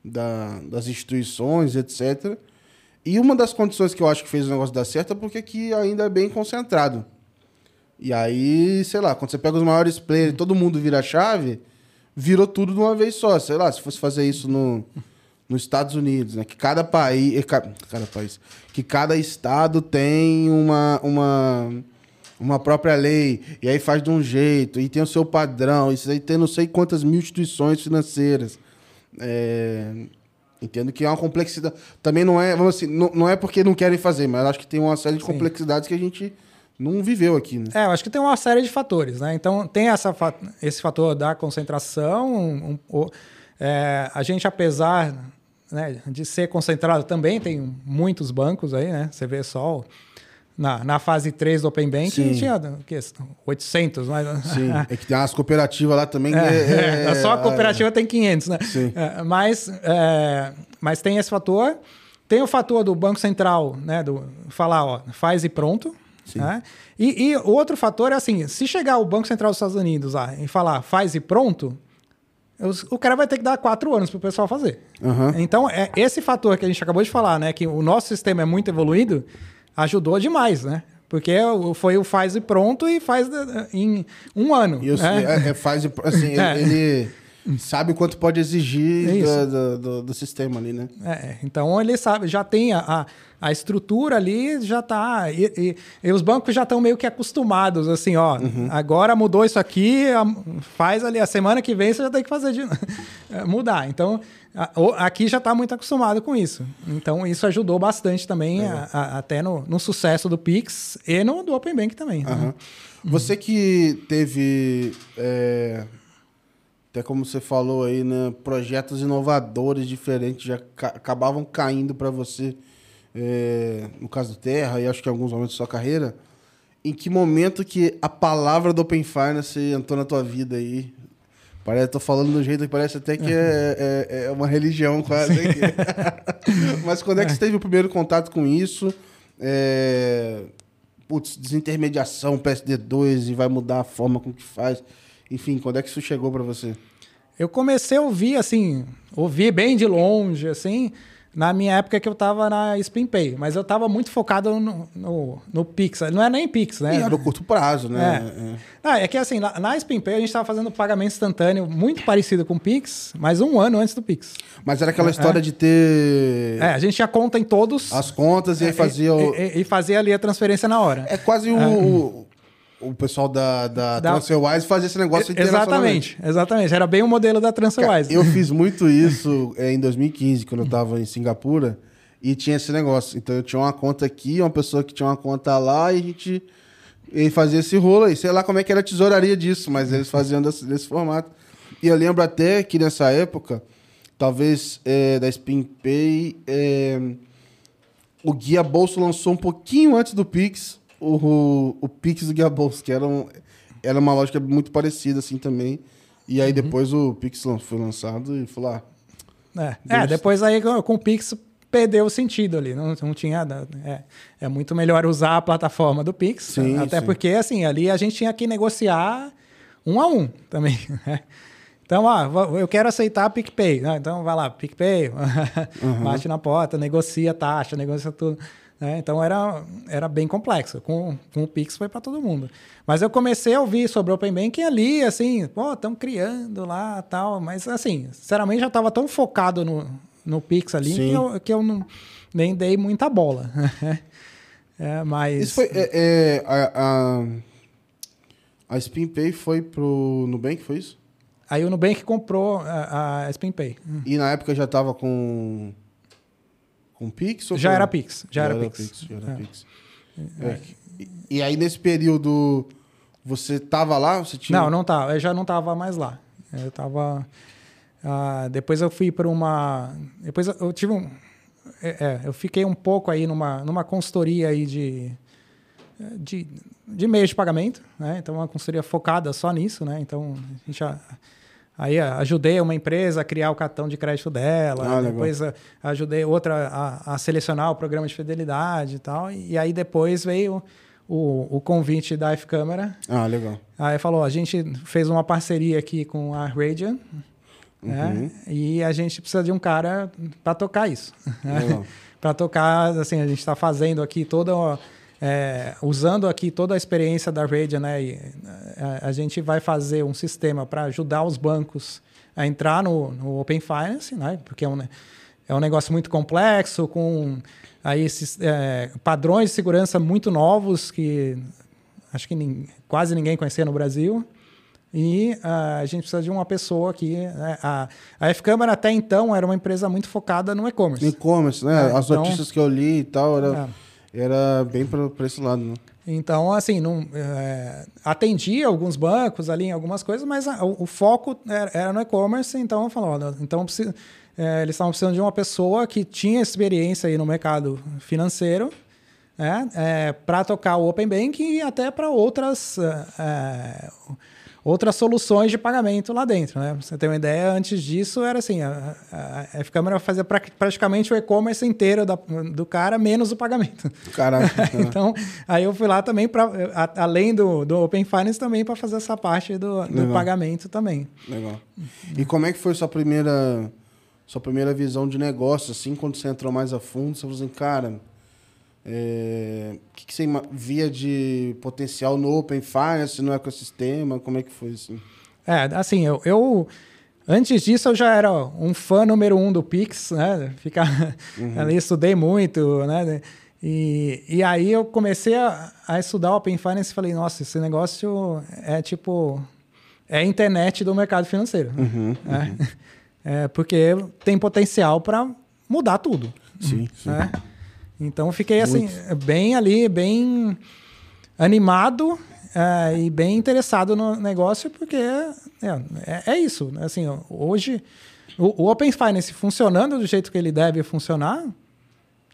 da, das instituições, etc. E uma das condições que eu acho que fez o negócio dar certo é porque aqui ainda é bem concentrado. E aí, sei lá, quando você pega os maiores players todo mundo vira chave, virou tudo de uma vez só. Sei lá, se fosse fazer isso no, nos Estados Unidos, né? Que cada país. Eh, cada país. Que cada estado tem uma, uma, uma própria lei. E aí faz de um jeito, e tem o seu padrão. Isso aí tem não sei quantas mil instituições financeiras. É, entendo que é uma complexidade. Também não é, vamos assim, não, não é porque não querem fazer, mas acho que tem uma série de Sim. complexidades que a gente não viveu aqui, né? É, eu acho que tem uma série de fatores, né? Então, tem essa, esse fator da concentração. Um, um, é, a gente, apesar né, de ser concentrado, também tem muitos bancos aí, né? Você vê só na, na fase 3 do Open Bank Sim. tinha que, 800, mas... Sim, é que tem umas cooperativas lá também. É, é, é, só a cooperativa tem 500, né? Sim. É, mas, é, mas tem esse fator. Tem o fator do Banco Central, né? Do falar, ó, faz e pronto. Né? E, e outro fator é assim: se chegar o Banco Central dos Estados Unidos lá e falar faz e pronto, o cara vai ter que dar quatro anos para o pessoal fazer. Uhum. Então, é esse fator que a gente acabou de falar, né? Que o nosso sistema é muito evoluído, ajudou demais, né? Porque foi o faz e pronto e faz em um ano. Isso, né? é, é faz e, assim, é. ele sabe quanto pode exigir do, do, do, do, sistema ali, né? É, então ele sabe, já tem a, a, a estrutura ali, já está. E, e, e, os bancos já estão meio que acostumados, assim, ó, uhum. agora mudou isso aqui, faz ali, a semana que vem você já tem que fazer de mudar. Então, aqui já está muito acostumado com isso. Então, isso ajudou bastante também, a, a, até no, no, sucesso do Pix e no do Open Bank também. Uhum. Né? Você que teve. É até como você falou aí, né? Projetos inovadores diferentes já ca acabavam caindo para você, é, no caso do Terra, e acho que em alguns momentos da sua carreira. Em que momento que a palavra do Open Finance entrou na tua vida aí? Parece, tô falando do jeito que parece até que é, é, é uma religião quase. Mas quando é que você teve o primeiro contato com isso? É, putz, desintermediação, PSD2 e vai mudar a forma com que faz. Enfim, quando é que isso chegou para você? Eu comecei a ouvir, assim, ouvir bem de longe, assim, na minha época que eu estava na SpinPay, mas eu estava muito focado no, no, no, Pix. Não é nem Pix, né? E era no curto prazo, né? É, é. Ah, é que assim, na, na SpinPay a gente estava fazendo pagamento instantâneo muito parecido com o Pix, mas um ano antes do Pix. Mas era aquela é, história é. de ter... É, a gente tinha conta em todos. As contas e aí fazia... O... E, e, e, fazia ali a transferência na hora. É quase o o pessoal da, da, da... TransferWise fazia esse negócio Exatamente, exatamente. Era bem o modelo da TransferWise. eu fiz muito isso é, em 2015, quando eu estava em Singapura, e tinha esse negócio. Então eu tinha uma conta aqui, uma pessoa que tinha uma conta lá, e a gente e fazia esse rolo aí. Sei lá como é que era a tesouraria disso, mas eles faziam desse, desse formato. E eu lembro até que nessa época, talvez é, da SpinPay, é, o Guia Bolso lançou um pouquinho antes do Pix o, o Pix do Guiabolso, que era, um, era uma lógica muito parecida assim também. E aí uhum. depois o Pix foi lançado e falou: ah, é. é, depois aí com o Pix perdeu o sentido ali. Não, não tinha. É, é muito melhor usar a plataforma do Pix. Sim, até sim. porque, assim, ali a gente tinha que negociar um a um também. né? Então, ó, eu quero aceitar a PicPay. né? Então, vai lá, PicPay, bate na porta, negocia taxa, negocia tudo. Né? Então, era, era bem complexo. Com, com o Pix foi para todo mundo. Mas eu comecei a ouvir sobre o Open Banking ali, assim, pô, estão criando lá tal. Mas, assim, sinceramente, já estava tão focado no, no Pix ali Sim. que eu, que eu não, nem dei muita bola. é, mas... Isso foi. É, é, a, a, a SpinPay foi pro Nubank, foi isso? Aí o Nubank comprou a, a SpinPay. E na época já tava com. Com Pix? ou Já era Pix, já era Pix. já era É. Pix. É. E, e aí, nesse período, você tava lá? Você tinha... Não, não tava. Eu já não tava mais lá. Eu tava. ah, depois eu fui para uma. Depois eu- eu tive um. É, é, eu fiquei um pouco aí numa, numa consultoria aí de, de, de meios de pagamento, né? Então, uma consultoria focada só nisso, né? Então, a gente já, aí ajudei uma empresa a criar o cartão de crédito dela, Ah, legal. depois ah, ajudei outra a, a selecionar o programa de fidelidade e tal, e aí depois veio o, o convite da F-Câmara Ah, legal. Aí falou, a gente fez uma parceria aqui com a Radian, né? E a gente precisa de um cara para tocar isso. Legal. para tocar, assim, a gente está fazendo aqui toda, é, usando aqui toda a experiência da Radian, né? E, é, a, a gente vai fazer um sistema para ajudar os bancos a entrar no, no Open Finance, né? Porque é um, é um negócio muito complexo, com aí esses é, padrões de segurança muito novos que acho que nin- quase ninguém conhecia no Brasil. E ah, a gente precisa de uma pessoa que. né, a, a F-Câmara até então era uma empresa muito focada no e-commerce. E-commerce, né? É, As então- notícias que eu li e tal, era, era bem pra esse lado, né? Então, assim, não, é, atendia alguns bancos ali em algumas coisas, mas a- o, o foco era, era no e-commerce, então eu falo, ó, então precisa- é, eles estavam precisando de uma pessoa que tinha experiência aí no mercado financeiro, né, para tocar o Open Banking e até para outras, é, outras soluções de pagamento lá dentro. Né? Pra você ter uma ideia, antes disso era assim, a, a, a F-Câmara fazia pra- praticamente o e-commerce inteiro da- do cara, menos o pagamento. Caraca. Então, aí eu fui lá também, pra, a- além do, do Open Finance, também para fazer essa parte do, do pagamento também. Legal. E como é que foi sua primeira sua primeira visão de negócio, assim, quando você entrou mais a fundo? Você falou assim, cara, é, o que, que você via de potencial no Open Finance, no ecossistema? Como é que foi, assim? É, assim, eu, eu- antes disso eu já era um fã número um do Pix, né? Ficar ali, estudei muito, né? E, e aí eu comecei a, a estudar Open Finance e falei, nossa, esse negócio é tipo é a internet do mercado financeiro, né? É, porque tem potencial para mudar tudo. Sim, sim. né? Então fiquei assim, bem ali, bem animado é, e bem interessado no negócio, porque é, é, é isso. né? Assim, hoje, o, o Open Finance funcionando do jeito que ele deve funcionar,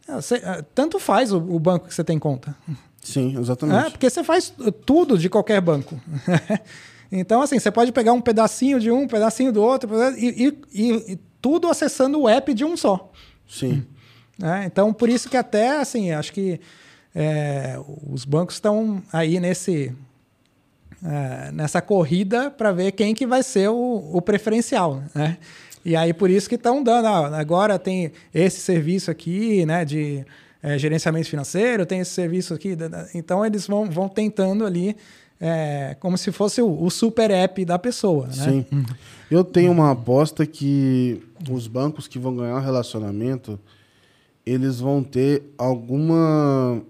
é, você- é, tanto faz o, o banco que você tem conta. Sim, É, exatamente. porque você faz tudo de qualquer banco. então, assim, você pode pegar um pedacinho de um, um pedacinho do outro, e, e- e- e tudo acessando o app de um só. Sim. Né? Então, por isso que até, assim, acho que é, os bancos estão aí nesse, é, nessa corrida para ver quem que vai ser o, o preferencial, né? E aí, por isso que estão dando, ah, agora tem esse serviço aqui, né, de é, gerenciamento financeiro, tem esse serviço aqui, então eles vão, vão tentando ali, é, como se fosse o, o super app da pessoa, né? Sim. Eu tenho uma aposta que os bancos que vão ganhar o relacionamento, eles vão ter alguma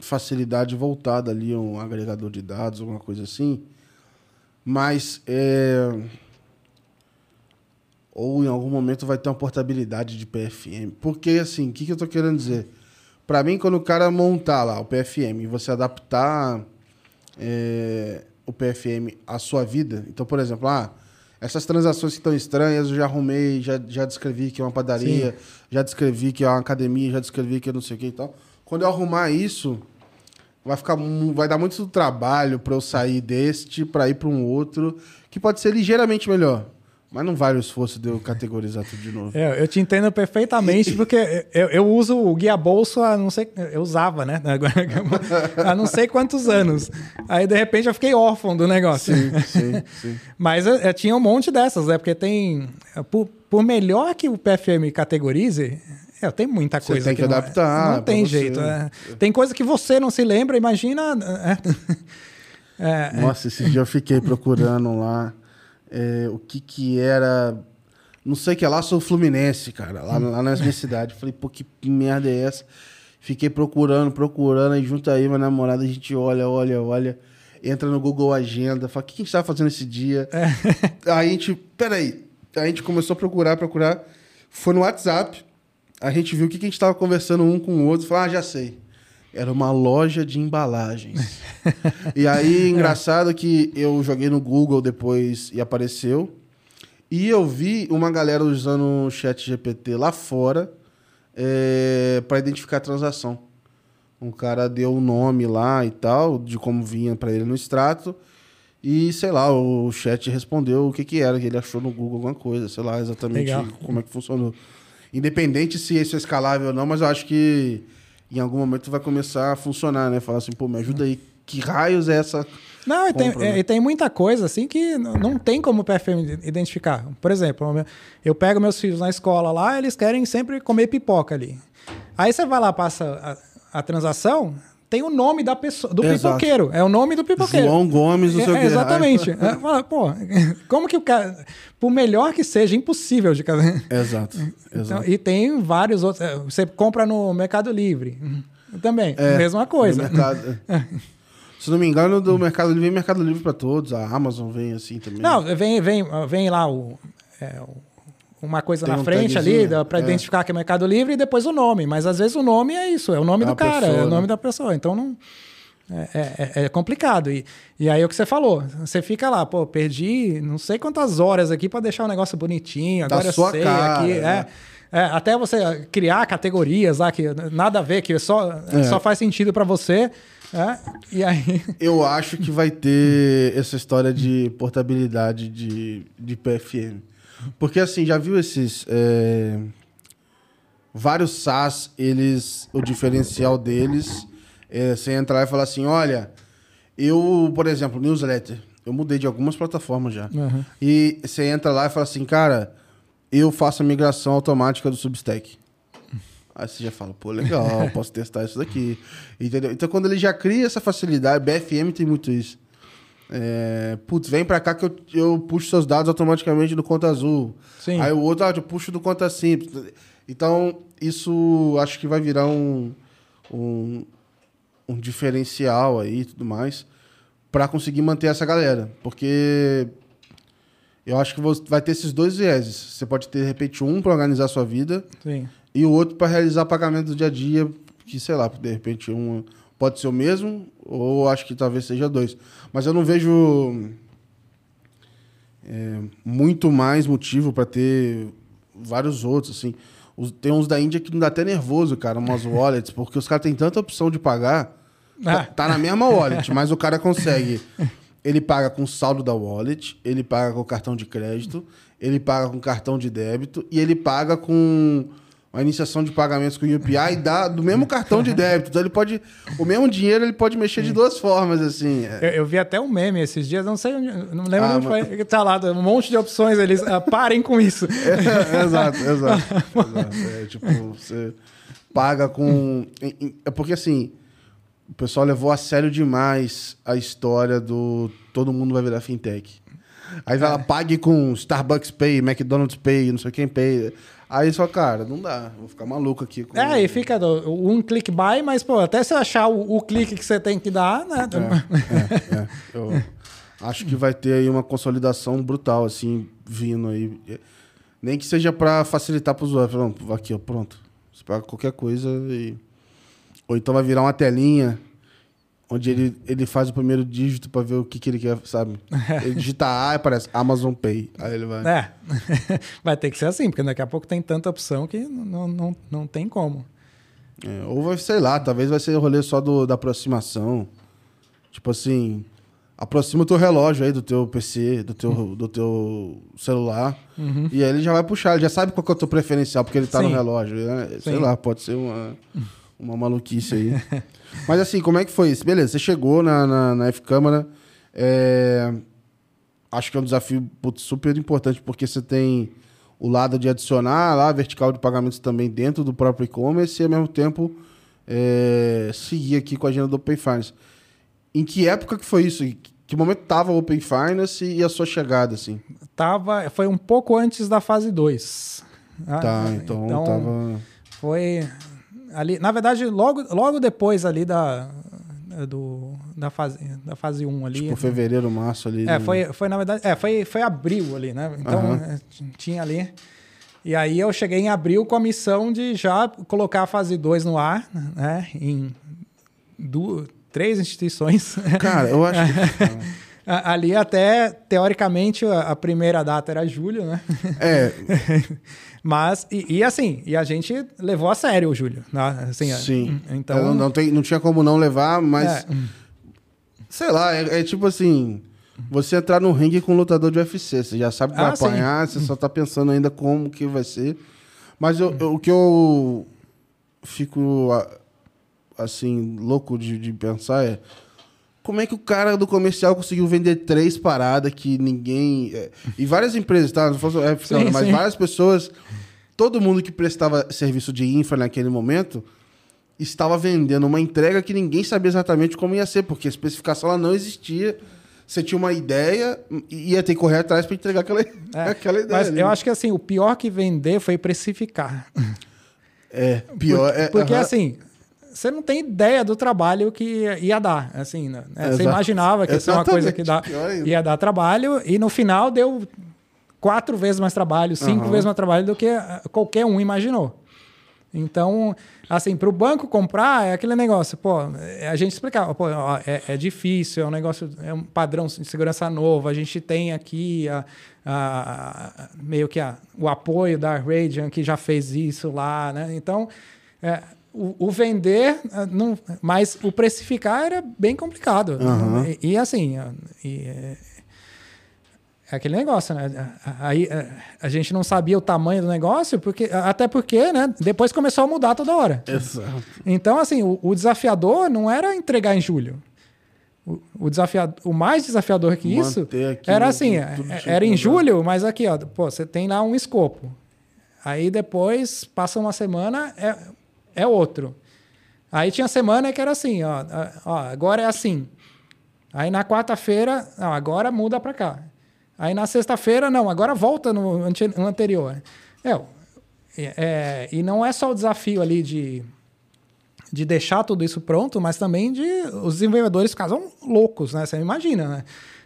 facilidade voltada ali, um agregador de dados, alguma coisa assim. Mas é... ou em algum momento vai ter uma portabilidade de PFM. Porque assim, o que, que eu tô querendo dizer? Para mim, quando o cara montar lá o PFM e você adaptar é, o PFM à sua vida. Então, por exemplo, ah, essas transações que estão estranhas, eu já arrumei, já, já descrevi que é uma padaria, já descrevi que é uma academia, já descrevi que é não sei o que e tal. Quando eu arrumar isso, vai ficar vai dar muito trabalho para eu sair deste para ir para um outro que pode ser ligeiramente melhor. Mas não vale o esforço de eu categorizar tudo de novo. É, eu te entendo perfeitamente, porque eu, eu uso o guia bolso há não sei. Eu usava, né? há não sei quantos anos. Aí, de repente, eu fiquei órfão do negócio. Sim, sim, sim. Mas eu, eu, tinha um monte dessas, né? Porque tem. Por, por melhor que o PFM categorize, é, tem muita coisa. Você tem que, que adaptar. Não, não tem jeito. É. Tem coisa que você não se lembra, imagina. É, é. Nossa, esse dia eu fiquei procurando lá é, o que que era. Não sei o que lá, sou Fluminense, cara, lá, lá na minha cidade. Falei, pô, que merda é essa? Fiquei procurando, procurando, aí junto aí, minha namorada, a gente olha, olha, olha, entra no Google Agenda, fala, o que a gente tava fazendo esse dia? É. Aí a gente, peraí, a gente começou a procurar, procurar, foi no WhatsApp, a gente viu o que a gente tava conversando um com o outro, falou, ah, já sei. Era uma loja de embalagens. e aí, engraçado que eu joguei no Google depois e apareceu. E eu vi uma galera usando o chat GPT lá fora é, eh, para identificar a transação. Um cara deu o um nome lá e tal, de como vinha para ele no extrato. E, sei lá, o chat respondeu o que, que era, que ele achou no Google alguma coisa, sei lá exatamente Legal. como é que funcionou. Independente se isso é escalável ou não, mas eu acho que em algum momento vai começar a funcionar, né? Falar assim, pô, me ajuda aí. Que raios é essa? Não, e tem, né? e tem muita coisa assim que não tem como o PFM identificar. Por exemplo, eu pego meus filhos na escola lá, eles querem sempre comer pipoca ali. Aí você vai lá, passa a, a transação, tem o nome da pessoa, do Exato. pipoqueiro. É o nome do pipoqueiro. João Gomes, não sei é, o que. Exatamente. é, fala, pô, como que o cara. Por melhor que seja, impossível de casar. Exato. Então, Exato. e tem vários outros. É, você compra no Mercado Livre. Também. É, mesma coisa. Mercado, Se não me engano, do Mercado Livre vem Mercado Livre para todos. A Amazon vem assim também. Não, vem, vem, vem lá o. É, o uma coisa Tem na um frente ali para é. identificar que é Mercado Livre e depois o nome. Mas às vezes o nome é isso, é o nome é do cara, pessoa, é o nome né? da pessoa. Então não. É, é, é, complicado. E, e aí é o que você falou, você fica lá, pô, perdi não sei quantas horas aqui para deixar o negócio bonitinho, agora da eu sei cara, aqui. Né? É, até você criar categorias lá que nada a ver, que só, só faz sentido para você. É, e aí? Eu acho que vai ter essa história de portabilidade de, de PFM. Porque assim, já viu esses. É... Vários SaaS, eles. O diferencial deles é você entrar e falar assim: olha, eu, por exemplo, newsletter, eu mudei de algumas plataformas já. Uhum. E você entra lá e fala assim, cara, eu faço a migração automática do Substack. Aí você já fala, pô, legal, posso testar isso daqui. Entendeu? Então, quando ele já cria essa facilidade, BFM tem muito isso. É, putz, vem pra cá que eu, eu puxo seus dados automaticamente do conta azul. Sim. Aí o outro, ah, eu puxo do conta simples. Então, isso acho que vai virar um, um, um diferencial aí e tudo mais para conseguir manter essa galera. Porque eu acho que vai ter esses dois vieses. Você pode ter, de repente, um para organizar a sua vida Sim. e o outro para realizar pagamento do dia a dia, que, sei lá, de repente, um pode ser o mesmo, ou acho que talvez seja dois. Mas eu não vejo é, muito mais motivo para ter vários outros, assim. Os, tem uns da Índia que não dá até nervoso, cara, umas wallets, porque os caras têm tanta opção de pagar. Tá, ah. Tá, na mesma wallet, mas o cara consegue. Ele paga com saldo da wallet, ele paga com cartão de crédito, ele paga com cartão de débito e ele paga com uma iniciação de pagamentos com o UPI dá do mesmo cartão de débito. Então ele pode. O mesmo dinheiro ele pode mexer de duas formas, assim. Eu, eu vi até um meme esses dias, não sei, não lembro ah, onde mas... foi. Tá lá, um monte de opções, eles ah, parem com isso. É, exato, exato. exato. É, tipo, você paga com. É porque assim. O pessoal levou a sério demais a história do todo mundo vai virar fintech. Aí vai é. lá, pague com Starbucks Pay, McDonald's Pay, não sei quem Pay. Aí só, cara, não dá. Vou ficar maluco aqui. Com... É, e fica do, um click buy, mas, pô, até você achar o, o clique que você tem que dar, né? É, é, é. Eu acho que vai ter aí uma consolidação brutal, assim, vindo aí. Nem que seja para facilitar para o usuário. Aqui, ó, pronto. Você paga qualquer coisa e... Ou então vai virar uma telinha onde ele, ele faz o primeiro dígito para ver o que, que ele quer, sabe? Ele digita A e aparece Amazon Pay. Aí ele vai. É. vai ter que ser assim, porque daqui a pouco tem tanta opção que não, não, não tem como. É, ou vai, sei lá, talvez vai ser o rolê só do, da aproximação. Tipo assim, aproxima o teu relógio aí do teu PC, do teu, do teu celular, e aí ele já vai puxar, ele já sabe qual que é o teu preferencial, porque ele tá no Sim. relógio. né? Sei lá, pode ser uma, uma maluquice aí. Mas assim, como é que foi isso? Beleza, você chegou na, na, na F-Câmara, é, acho que é um desafio putz, super importante, porque você tem o lado de adicionar lá a vertical de pagamentos também dentro do próprio e-commerce e ao mesmo tempo é, seguir aqui com a agenda do Open Finance. Em que época que foi isso? Que momento estava o Open Finance e a sua chegada, assim? Tava, foi um pouco antes da fase 2. tá, então, tava... Foi ali, na verdade, logo, logo depois ali da, do, da, fase, da fase 1 ali. Tipo, fevereiro, março ali. É, né? foi, foi na verdade, é, foi, foi abril ali, né? Então, t- tinha ali. E aí eu cheguei em abril com a missão de já colocar a fase 2 no ar, né? Em du três instituições. Cara, eu acho que... Ali até, teoricamente, a, primeira data era julho, né? É, Mas, e, e assim, e a gente levou a sério o julho. Né? Assim, sim. Então, não, não, tem, não tinha como não levar, mas... é, Sei lá, é, é tipo assim... Você entrar no ringue com um lutador de UFC, você já sabe que vai Ah, sim. apanhar, você só tá pensando ainda como que vai ser. Mas eu- eu- o que eu fico, assim, louco de, de pensar é... Como é que o cara do comercial conseguiu vender três paradas que ninguém... é, e várias empresas, tá? Não fosse, é, Sim, mas sim. várias pessoas... Todo mundo que prestava serviço de infra naquele momento estava vendendo uma entrega que ninguém sabia exatamente como ia ser, porque a especificação ela não existia. Você tinha uma ideia e ia ter que correr atrás para entregar aquela, é. aquela ideia. Mas ali. eu acho que assim, o pior que vender foi precificar. É, pior. Porque, é, porque, aham. assim, você não tem ideia do trabalho que ia dar. Assim, né? Você Exato. imaginava que ia ser uma coisa que dá, ia dar trabalho e no final deu quatro vezes mais trabalho, cinco Aham. vezes mais trabalho do que ah, qualquer um imaginou. Então, assim, para o banco comprar é aquele negócio, pô, é a gente explicava, pô, ó, é, é difícil, é um negócio, é um padrão de segurança novo, a gente tem aqui a, a- a- meio que o apoio da Radian que já fez isso lá, né? Então, é, o, o vender, ah, não, mas o precificar era bem complicado. Aham. E, e, assim, ah, e, é, é aquele negócio, né? Aí é, a gente não sabia o tamanho do negócio, porque, até porque, né? Depois começou a mudar toda hora. Exato. Então, assim, o, o desafiador não era entregar em julho. O, o, desafiado, o mais desafiador que isso Manter aquilo era assim, era em julho, mas aqui, ó, pô, você tem lá um escopo. Aí depois, passa uma semana, é, é outro. Aí tinha semana que era assim, ó, ó agora é assim. Aí na quarta-feira, não, agora muda para cá. Aí na sexta-feira, não, agora volta no, ante- no anterior. É, é, e não é só o desafio ali de, de deixar tudo isso pronto, mas também de os desenvolvedores ficavam loucos, né? Você imagina, né?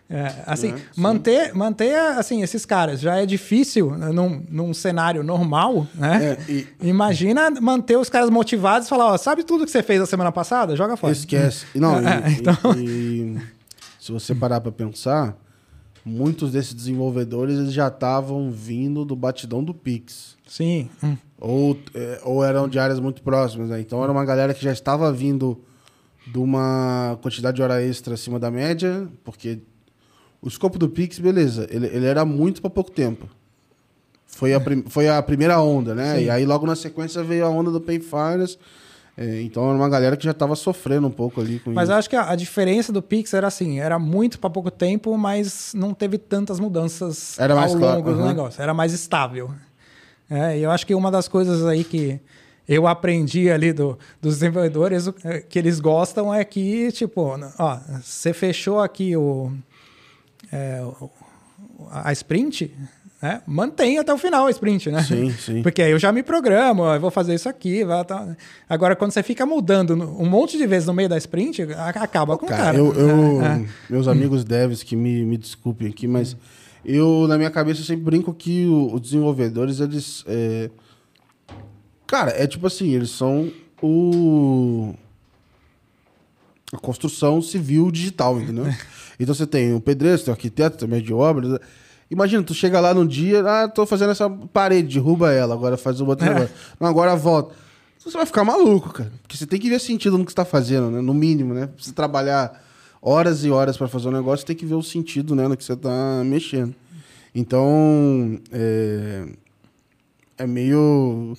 É, assim, Né? manter, manter assim, esses caras já é difícil né, num, num cenário normal, né? É, e- Imagina manter os caras motivados e falar, ó, sabe tudo que você fez a semana passada? Joga fora. Esquece. Não, e, É, e- então- e se você parar para pensar, muitos desses desenvolvedores eles já estavam vindo do batidão do Pix. Sim. Hum. Ou, é, ou eram de áreas muito próximas, né? Então era uma galera que já estava vindo de uma quantidade de hora extra acima da média, porque o escopo do Pix, beleza, ele, ele era muito para pouco tempo. Foi a, prim- foi a primeira onda, né? Sim. E aí logo na sequência veio a onda do Pay Finance. É, então era uma galera que já estava sofrendo um pouco ali com Mas isso. eu acho que a, a diferença do Pix era assim, era muito para pouco tempo, mas não teve tantas mudanças Era mais ao claro, longo do aham. negócio. Era mais estável. É, e eu acho que uma das coisas aí que eu aprendi ali do, dos desenvolvedores é, que eles gostam é que, tipo, ó, você fechou aqui o, é, a sprint, né? mantém até o final a sprint, né? Sim, sim. Porque aí eu já me programo, eu vou fazer isso aqui. Vai, tá. Agora, quando você fica mudando um monte de vezes no meio da sprint, acaba com o Cara, cara. eu, eu- É, meus amigos devs que me, me desculpem aqui, mas eu, na minha cabeça, eu sempre brinco que os desenvolvedores, eles. é, Cara, é tipo assim, eles são o. A construção civil digital, entendeu? então você tem o pedreiro, você tem o arquiteto, médio de obras. Imagina, tu chega lá num dia, ah, tô fazendo essa parede, derruba ela, agora faz o outro É. negócio. Não, agora volta. Você vai ficar maluco, cara. Porque você tem que ver sentido no que você tá fazendo, né? No mínimo, né? Pra você trabalhar horas e horas para fazer um negócio, tem que ver o sentido né, no que você está mexendo. Então, é, é meio.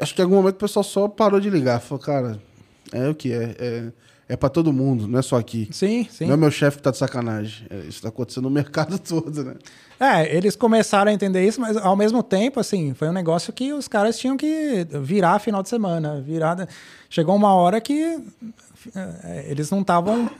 Acho que em algum momento o pessoal só parou de ligar. Falou, cara, é o que é. É, é para todo mundo, não é só aqui. Sim, sim. Não é meu chefe que tá de sacanagem. É, isso tá acontecendo no mercado todo, né? É, eles começaram a entender isso, mas ao mesmo tempo, assim, foi um negócio que os caras tinham que virar final de semana. Virada. Chegou uma hora que é, eles não estavam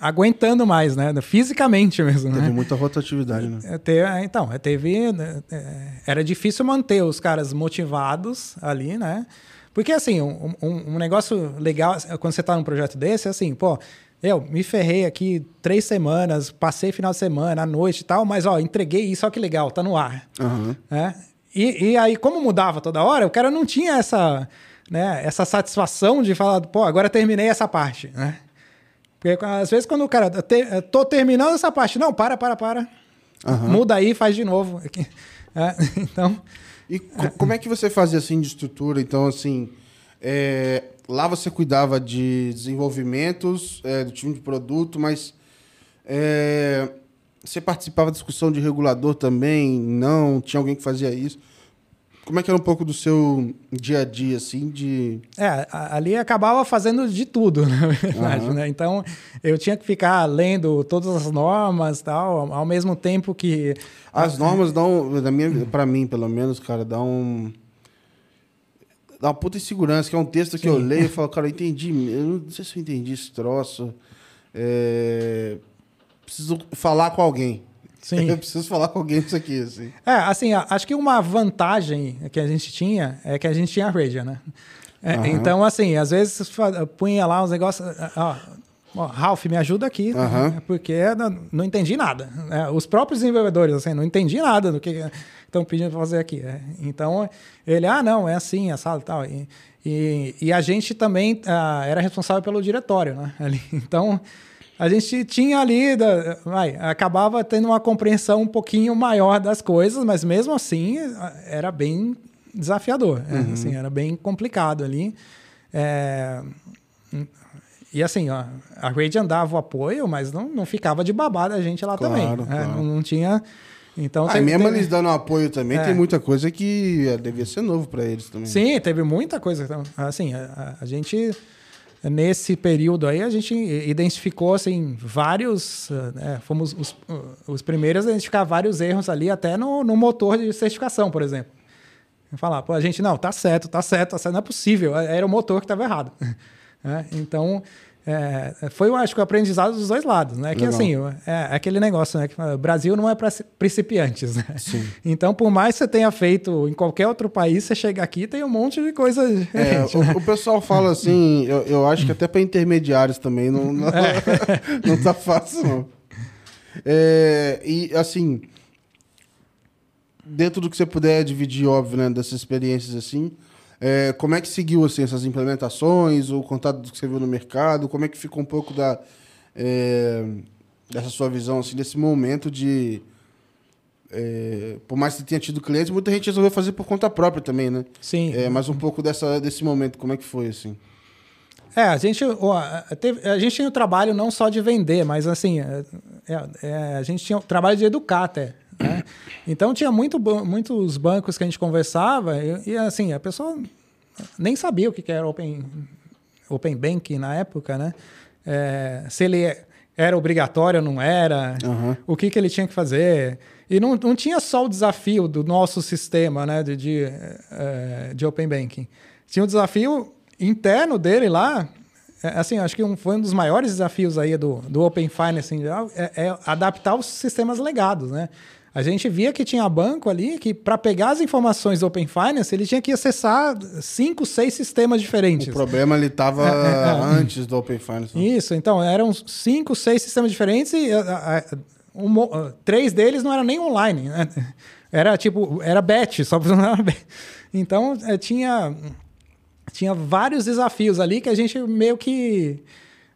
aguentando mais, né? Fisicamente mesmo. Teve né? muita rotatividade, né? É, é, Então, é, teve. né, é, Era difícil manter os caras motivados ali, né? Porque, assim, um, um- um negócio legal quando você tá num projeto desse é assim, pô, eu me ferrei aqui três semanas, passei final de semana, à noite e tal, mas, ó, entreguei isso, ó que legal, tá no ar. Aham. né? E, e aí, como mudava toda hora, o cara não tinha essa, né, essa satisfação de falar, pô, agora terminei essa parte, né? Porque às vezes quando o cara, te, tô terminando essa parte, não, para, para, para. Aham. Muda aí, faz de novo. É, então, E co- como é que você fazia assim de estrutura? Então, assim, é, lá você cuidava de desenvolvimentos, é, do time de produto, mas é, você participava da discussão de regulador também? Não? Tinha alguém que fazia isso? Como é que era um pouco do seu dia a dia, assim, de... é, ali acabava fazendo de tudo, na verdade, Aham. né? Então, eu tinha que ficar lendo todas as normas tal, ao mesmo tempo que... As normas dão, pra mim, pelo menos, cara, dá um... Dá uma puta insegurança, que é um texto que eu Sim. leio e falo, cara, eu entendi, eu não sei se eu entendi esse troço. É, Preciso falar com alguém. Sim. Eu preciso falar com alguém disso aqui, assim. É, assim, acho que uma vantagem que a gente tinha é que a gente tinha a Radia, né? É, Aham. Então, assim, às vezes punha lá uns negócios. Ó, ó, Ralph, me ajuda aqui, Aham. porque não, não entendi nada. É, os próprios desenvolvedores, assim, não entendi nada do que estão pedindo para fazer aqui. é. Então, ele, ah, não, é assim, assado e tal. E, e, e a gente também ah, era responsável pelo diretório, né? Ali. Então, a gente tinha ali, da- vai, acabava tendo uma compreensão um pouquinho maior das coisas, mas mesmo assim era bem desafiador, é, assim, era bem complicado ali. É, e assim, ó, a Radiant dava o apoio, mas não, não ficava de babada a gente lá Claro, também. é, claro. não, não tinha. Então, Ah, teve- mesmo teve- eles dando apoio também, É. tem muita coisa que é, devia ser novo pra eles também. Sim, teve muita coisa. Então, Assim, a, a gente nesse período aí a gente identificou assim vários, eh, né, fomos os, os primeiros a identificar vários erros ali até no, no motor de certificação, por exemplo. Falar, pô, a gente não, tá certo, tá certo, tá certo, não é possível, era o motor que estava errado. Né? Então é, foi, eu acho que o aprendizado dos dois lados, né? Que Legal. assim, é aquele negócio, né? Que o Brasil não é para principiantes, né? Então, por mais que você tenha feito em qualquer outro país, você chega aqui tem um monte de coisa É, diferente. né? o, o pessoal fala assim, eu, eu acho que até para intermediários também não, não, É. não tá fácil, não. É, e assim, dentro do que você puder dividir, óbvio, né, dessas experiências assim, é, como é que seguiu assim, essas implementações, o contato que você viu no mercado, como é que ficou um pouco da, é, dessa sua visão, assim, desse momento de... é, por mais que você tenha tido clientes, muita gente resolveu fazer por conta própria também, né? Sim. É, mas um pouco dessa, desse momento, como é que foi, assim? É, a gente, a gente tinha o trabalho não só de vender, mas assim, é, é, a gente tinha o trabalho de educar até. Né? Então tinha muito, muitos bancos que a gente conversava e, e, assim, a pessoa nem sabia o que era Open, open Banking na época, né? É, se ele era obrigatório ou não era, Aham. o que, que ele tinha que fazer. E não, não tinha só o desafio do nosso sistema né, de, de, eh, de Open Banking. Tinha o desafio interno dele lá. é, Assim, acho que um, foi um dos maiores desafios aí do, do Open Finance em geral, é, é adaptar os sistemas legados, né? A gente via que tinha banco ali que, para pegar as informações do Open Finance, ele tinha que acessar cinco, seis sistemas diferentes. O problema ele estava É, antes do Open Finance. né? Isso, então eram cinco, seis sistemas diferentes e um ah, três deles não eram nem online, né? Era tipo, era bet, só funcionava bet. Então eh, tinha, tinha vários desafios ali que a gente meio que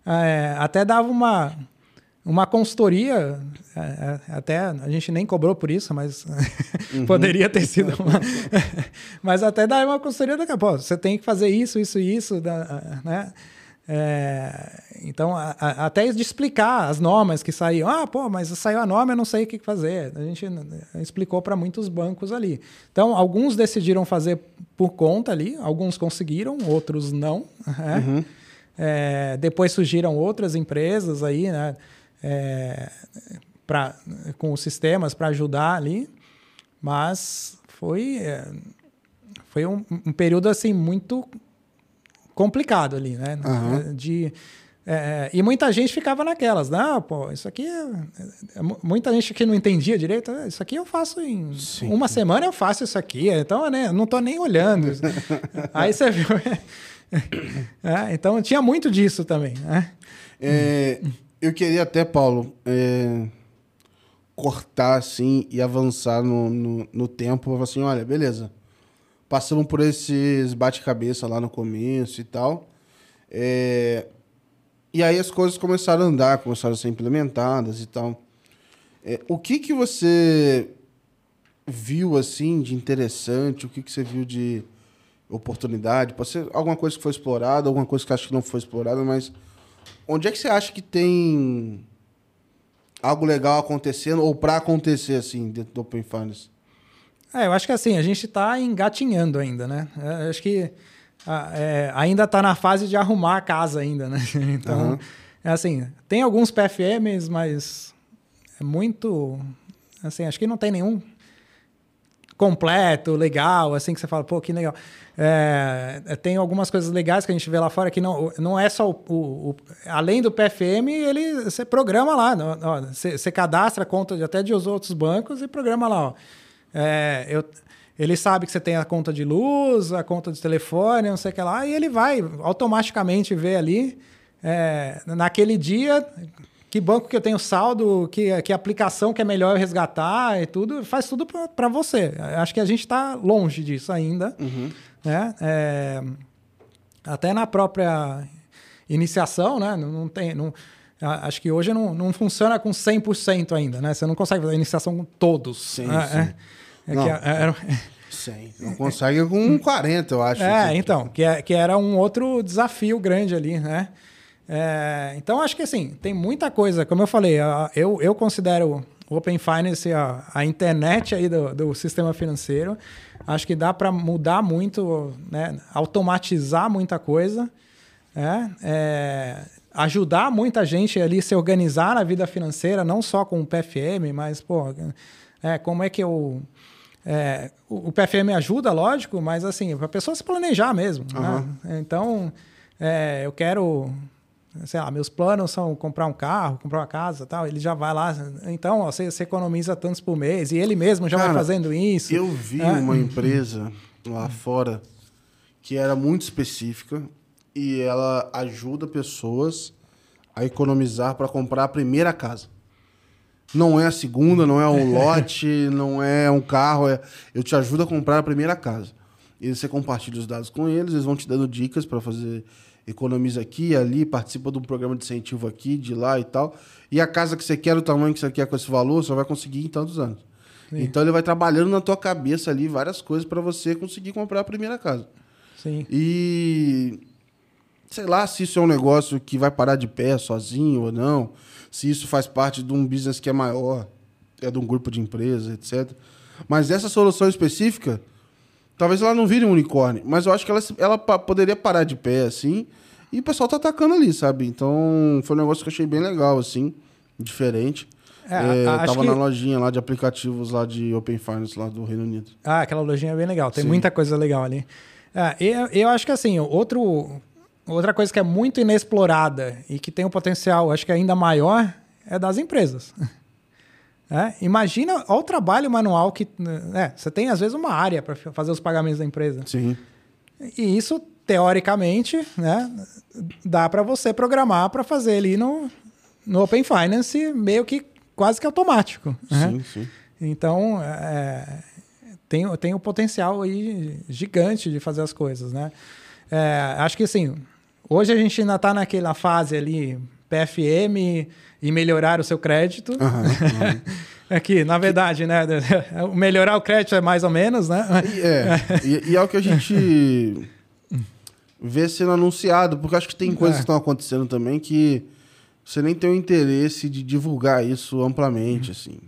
eh, até dava uma, uma consultoria, eh, eh, até a gente nem cobrou por isso, mas poderia ter sido uma, mas até dar uma consultoria daqui a pouco, você tem que fazer isso, isso e isso, né? É, então, a, a, até de explicar as normas que saíam. Ah, pô, mas saiu a norma, eu não sei o que fazer. A gente explicou para muitos bancos ali. Então, alguns decidiram fazer por conta ali, alguns conseguiram, outros não. Né? Uhum. É, depois surgiram outras empresas aí, né? É, pra, com os sistemas para ajudar ali, mas foi, é, foi um, um, período assim muito complicado ali, né? Uhum. De, é, e muita gente ficava naquelas, não, pô, isso aqui. É, é muita gente que não entendia direito, ah, isso aqui eu faço em Sim. uma semana, eu faço isso aqui, então né, não estou nem olhando. Aí você viu. É, então tinha muito disso também. Né? É, eu queria até, Paulo, é, cortar assim e avançar no, no, no tempo. Assim, olha, beleza. Passamos por esses bate-cabeça lá no começo e tal. É, e aí as coisas começaram a andar, começaram a ser implementadas e tal. É, o que que você viu assim de interessante? O que que você viu de oportunidade? Pode ser alguma coisa que foi explorada, alguma coisa que acho que não foi explorada, mas onde é que você acha que tem algo legal acontecendo ou para acontecer assim dentro do Open Finance? É, eu acho que assim, a gente está engatinhando ainda, né? Eu acho que é, ainda está na fase de arrumar a casa ainda, né? Então, uhum. é assim, tem alguns PFMs, mas é muito... Assim, acho que não tem nenhum completo, legal, assim, que você fala, pô, que legal. É, tem algumas coisas legais que a gente vê lá fora que não, não é só o, o, o além do PFM, ele você programa lá, você, você, cadastra a conta de, até de os outros bancos e programa lá, ó. É, eu, ele sabe que você tem a conta de luz, a conta de telefone, não sei o que lá, e ele vai automaticamente ver ali é, naquele dia que banco que eu tenho saldo, que, que aplicação que é melhor eu resgatar e tudo, faz tudo para você. Acho que a gente está longe disso ainda. Uhum. Né? É, até na própria iniciação, né? Não, não tem. Não, acho que hoje não, não funciona com 100% ainda, né? Você não consegue fazer a iniciação com todos. Sim, né? sim. É, é não. É, Sim, não consegue com 40, eu acho. É, então, que, é, que era um outro desafio grande ali, né? É, então, acho que assim, tem muita coisa. Como eu falei, eu, eu considero o Open Finance a, a internet aí do, do sistema financeiro. Acho que dá para mudar muito, né? automatizar muita coisa, né? é, ajudar muita gente ali a se organizar na vida financeira, não só com o PFM, mas, pô, é, como é que eu. É, o, o, PFM ajuda, lógico, mas assim, para a pessoa se planejar mesmo. Uhum. Né? Então, é, eu quero sei lá, meus planos são comprar um carro, comprar uma casa tal, ele já vai lá, então ó, você, você, economiza tantos por mês, e ele mesmo já Cara, vai fazendo isso. Eu vi é. uma empresa lá fora que era muito específica e ela ajuda pessoas a economizar para comprar a primeira casa. Não é a segunda, não é um lote, não é um carro, é eu te ajudo a comprar a primeira casa. E você compartilha os dados com eles, eles vão te dando dicas para fazer economiza aqui, ali, participa de um programa de incentivo aqui, de lá e tal. E a casa que você quer, o tamanho que você quer com esse valor, você vai conseguir em tantos anos. Sim. Então ele vai trabalhando na tua cabeça ali várias coisas para você conseguir comprar a primeira casa. Sim. E sei lá se isso é um negócio que vai parar de pé sozinho ou não, se isso faz parte de um business que é maior, é de um grupo de empresas, etc. Mas essa solução específica, talvez ela não vire um unicórnio, mas eu acho que ela, ela poderia parar de pé assim e o pessoal tá atacando ali, sabe? Então, foi um negócio que eu achei bem legal, assim, diferente. É, é, tava que... na lojinha lá de aplicativos lá de Open Finance lá do Reino Unido. Ah, aquela lojinha é bem legal. Tem Sim. muita coisa legal ali. É, eu, eu acho que assim, outro, outra coisa que é muito inexplorada e que tem um potencial, acho que ainda maior, é das empresas. É, imagina o trabalho manual que. É, você tem, às vezes, uma área para fazer os pagamentos da empresa. Sim. E isso teoricamente, né, dá para você programar para fazer ali no, no Open Finance meio que quase que automático. Né? Sim, sim. Então, é, tem, tem um potencial aí gigante de fazer as coisas, né? É, acho que assim, hoje a gente ainda está naquela fase ali PFM e melhorar o seu crédito. Uhum, uhum. Aqui, na verdade, né? Melhorar o crédito é mais ou menos, né? É, e, e é o que a gente ver sendo anunciado, porque acho que tem coisas É. que estão acontecendo também que você nem tem o interesse de divulgar isso amplamente, assim.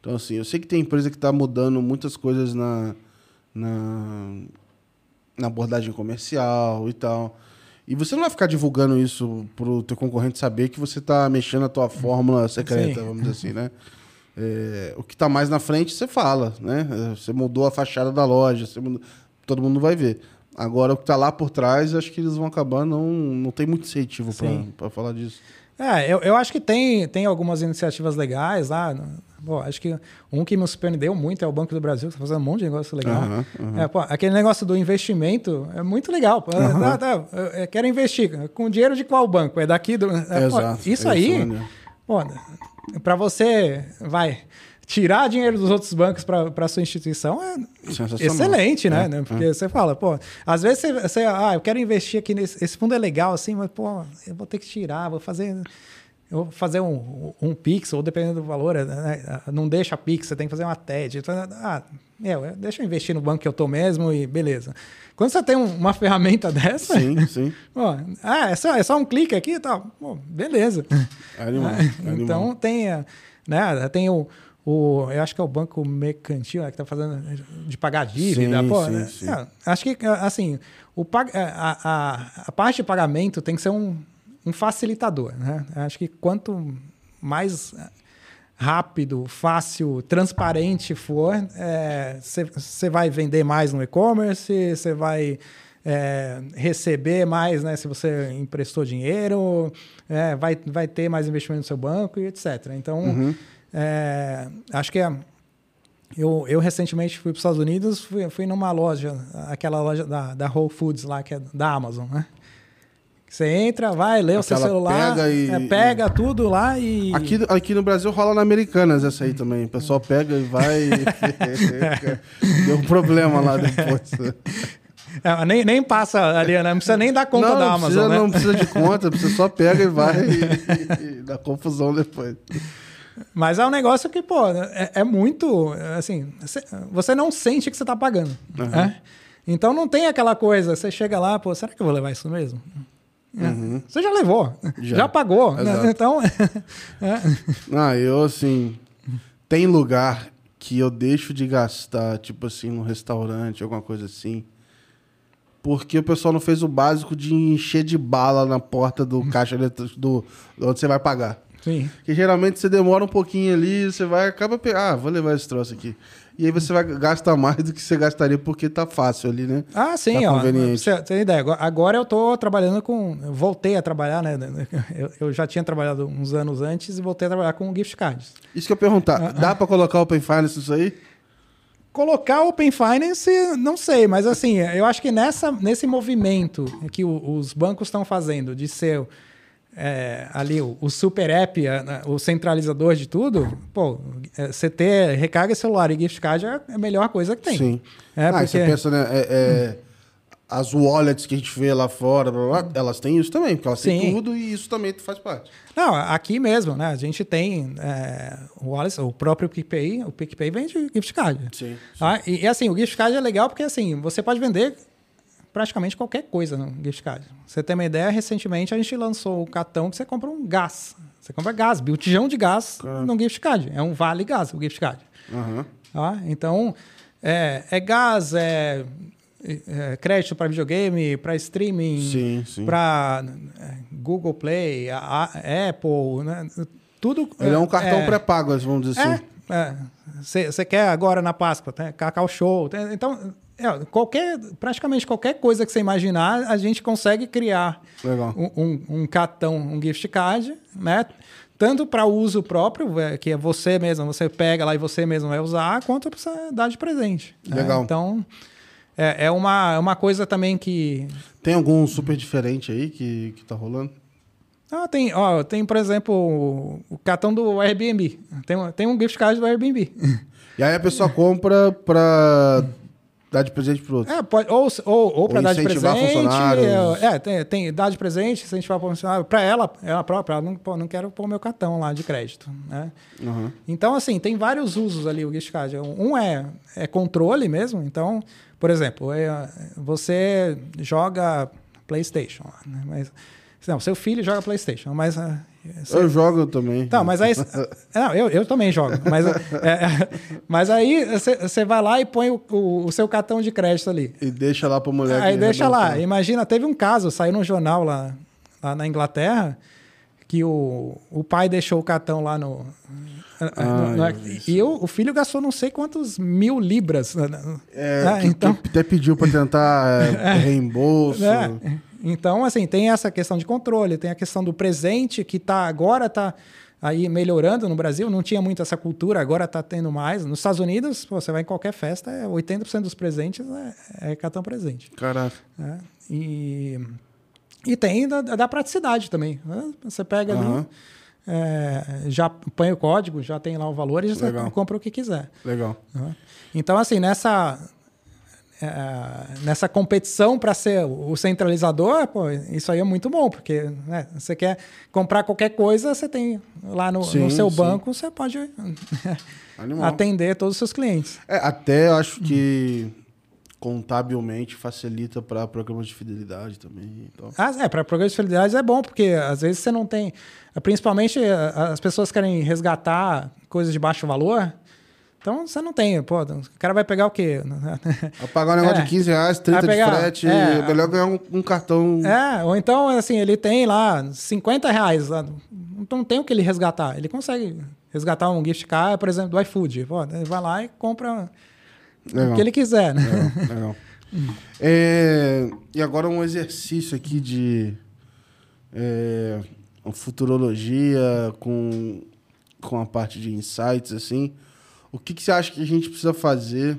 Então, assim, eu sei que tem empresa que está mudando muitas coisas na, na, na abordagem comercial e tal. E você não vai ficar divulgando isso pro teu concorrente saber que você está mexendo a tua fórmula secreta, Sim. vamos dizer assim, né? É, o que está mais na frente, você fala, né? É, Você mudou a fachada da loja, mudou- todo mundo vai ver. Agora, o que está lá por trás, acho que eles vão acabar, não, não tem muito incentivo para falar disso. É, eu, eu acho que tem, tem algumas iniciativas legais lá. Pô, acho que um que me surpreendeu muito é o Banco do Brasil, que está fazendo um monte de negócio legal. Aham, aham. É, pô, aquele negócio do investimento é muito legal. Pô, tá, tá, eu- quero investir. Com dinheiro de qual banco? É daqui do. é, pô, Exato, isso é aí, maneiro. pô, para você, vai. Tirar dinheiro dos outros bancos para sua instituição é excelente, né? É, né? é. Porque você fala, pô, às vezes você, você, ah, eu quero investir aqui nesse esse fundo é legal assim, mas pô, eu vou ter que tirar, vou fazer eu vou fazer um, um Pix, ou dependendo do valor, né? não deixa Pix, você tem que fazer uma TED. Então, ah, meu, deixa eu investir no banco que eu tô mesmo e beleza. Quando você tem um- uma ferramenta dessa, Sim, sim. ah, é só, é só um clique aqui e tal, pô, beleza. É animal. Ah, é animal. então tem, né, tem o, o, eu acho que é o banco mercantil né, que está fazendo de pagar dívida. Sim, pô, sim, né? sim. É, acho que assim, o, pag- a, a, a parte de pagamento tem que ser um, um facilitador. Né? Acho que quanto mais rápido, fácil, transparente for, você vai vender mais no e-commerce, você vai é, receber mais, né? Se você emprestou dinheiro, é, vai, vai ter mais investimento no seu banco e etc. Então, é, acho que é, eu, eu recentemente fui para os Estados Unidos, fui, fui numa loja, aquela loja da, da Whole Foods lá, que é da Amazon, né? Você entra, vai, lê o seu Aquela celular, pega e- é, pega tudo lá e. Aqui, aqui no Brasil rola na Americanas essa aí também. O pessoal pega e vai. e- Deu um problema lá depois. É, nem, nem passa ali, né? Não precisa nem dar conta não, da Amazon, precisa, né? não precisa de conta, você só pega e vai e, e dá confusão depois. Mas é um negócio que, pô, é, é muito. Assim, você- não sente que você está pagando. né? Então não tem aquela coisa, você chega lá, pô, será que eu vou levar isso mesmo? É. Você já levou, já, Já. pagou. né? Então. é. Ah, eu assim. Tem lugar que eu deixo de gastar, tipo assim, num restaurante, alguma coisa assim. Porque o pessoal não fez o básico de encher de bala na porta do caixa eletrônico do, onde você vai pagar. Sim. Que geralmente você demora um pouquinho ali, você vai, acaba Ah, vou levar esse troço aqui. E aí você vai gastar mais do que você gastaria porque tá fácil ali, né? Ah, sim, Tá ó. conveniente. Você tem ideia. Agora- eu tô trabalhando com. Eu voltei a trabalhar, né? Eu, eu já tinha trabalhado uns anos antes e voltei a trabalhar com gift cards. Isso que eu ia perguntar. Dá pra colocar Open Finance nisso aí? Colocar Open Finance, não sei, mas assim, eu acho que nessa, nesse movimento que os bancos estão fazendo de ser é, ali o, o super app, a- o centralizador de tudo, pô, é, você ter recarga celular e gift card é a melhor coisa que tem. Sim. É, ah, porque- você pensa, né? é- é, As wallets que a gente vê lá fora, elas têm isso também, porque elas têm Sim. tudo e isso também faz parte. Não, aqui mesmo, né? A gente tem é, o, Wallace, o próprio PicPay, o PicPay vende gift card. Sim. Ah, e, e, assim, o gift card é legal porque assim, você pode vender praticamente qualquer coisa no gift card. Você tem uma ideia, recentemente a gente lançou o cartão que você compra um gás. Você compra gás, botijão de gás no gift card. É um vale gás o gift card. Aham. Tá? Então, é, é gás, é, é crédito para videogame, para streaming, para Google Play, a- a- Apple, né? tudo. Ele é um cartão é, pré-pago, vamos dizer assim. é, Você quer agora na Páscoa, tem Cacau Show. tem- então, é, qualquer, praticamente qualquer coisa que você imaginar, a gente consegue criar um, um, um cartão, um gift card, né? Tanto para uso próprio, é, que é você mesmo, você pega lá e você mesmo vai usar, quanto para você dar de presente. né? Legal. Então, é, é, uma, é uma coisa também que. Tem algum super diferente aí que, que tá rolando? Ah, tem, ó, tem, por exemplo, o, o cartão do Airbnb. Tem, um- tem um gift card do Airbnb. E aí a pessoa compra pra dar de presente pro outro. É, pode, ou, ou, ou para dar de presente. funcionários. É, tem, tem dar de presente, incentivar para funcionário. Para ela, ela própria, ela não, pô, não quero pôr meu cartão lá de crédito. Né? Aham. Então, assim, tem vários usos ali o gift card. Um é, é controle mesmo. Então, por exemplo, é, você joga PlayStation. Né? Mas, não, seu filho joga PlayStation, mas. Você... Eu jogo também. Tá, mas aí. não, eu, eu também jogo. Mas, é, é mas aí você vai lá e põe o, o, o, seu cartão de crédito ali. E deixa lá para mulher. Aí deixa lá. Imagina, teve um caso, saiu no jornal lá, lá na Inglaterra, que o, o pai deixou o cartão lá no. Ah, no, no e o, o filho gastou não sei quantos mil libras. Né, né? É, ah, então... até pediu para tentar é, reembolso. É. Então, assim, tem essa questão de controle, tem a questão do presente, que tá, agora está aí melhorando no Brasil, não tinha muito essa cultura, agora está tendo mais. Nos Estados Unidos, pô, você vai em qualquer festa, 80% dos presentes é, é cartão presente. Caraca. É, e, e tem da, da praticidade também. Né? Você pega uhum. ali, é, já põe o código, já tem lá o valor e já Legal. compra o que quiser. Legal. Então, assim, nessa é, nessa competição para ser o centralizador, pô, isso aí é muito bom, porque né, você quer comprar qualquer coisa, você tem lá no, sim, no seu sim. banco, você pode atender todos os seus clientes. É, até eu acho que contabilmente facilita para programas de fidelidade também. Então. Ah, é, para programas de fidelidade é bom, porque às vezes você não tem. Principalmente as pessoas querem resgatar coisas de baixo valor. Então você não tem, pô, o cara vai pegar o quê? Vai pagar um negócio é, de 15 reais, 30 pegar, de frete, é, é melhor ganhar um, um, cartão. É, ou então, assim, ele tem lá 50 reais, então não tem o que ele resgatar. Ele consegue resgatar um gift card, por exemplo, do iFood. Pô, ele vai lá e compra legal. o que ele quiser, né? Legal, legal. é, e agora um exercício aqui de é, futurologia com, com a parte de insights, assim. O que, que você acha que a gente precisa fazer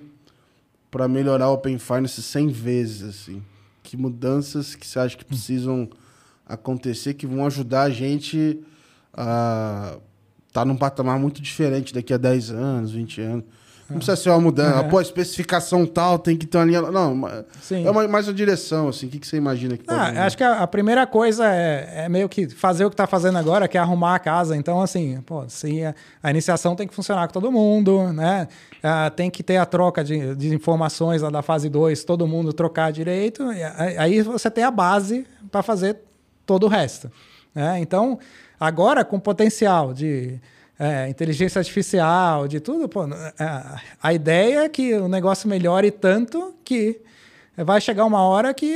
para melhorar o Open Finance 100 vezes, assim? Que mudanças que você acha que precisam acontecer que vão ajudar a gente a estar tá num patamar muito diferente daqui a 10 anos, 20 anos? Não precisa ser uma mudança. Uhum. Pô, especificação tal, tem que ter uma linha. Não, Sim. é uma, mais uma direção, assim. O que, que você imagina que pode ah, Acho que a, a, primeira coisa é, é, meio que fazer o que está fazendo agora, que é arrumar a casa. Então, assim, pô, se a, a iniciação tem que funcionar com todo mundo, né? Ah, tem que ter a troca de, de informações lá da fase 2, todo mundo trocar direito. aí você tem a base para fazer todo o resto. Né? Então, agora com potencial de é, inteligência artificial, de tudo, pô, a, a ideia é que o negócio melhore tanto que vai chegar uma hora que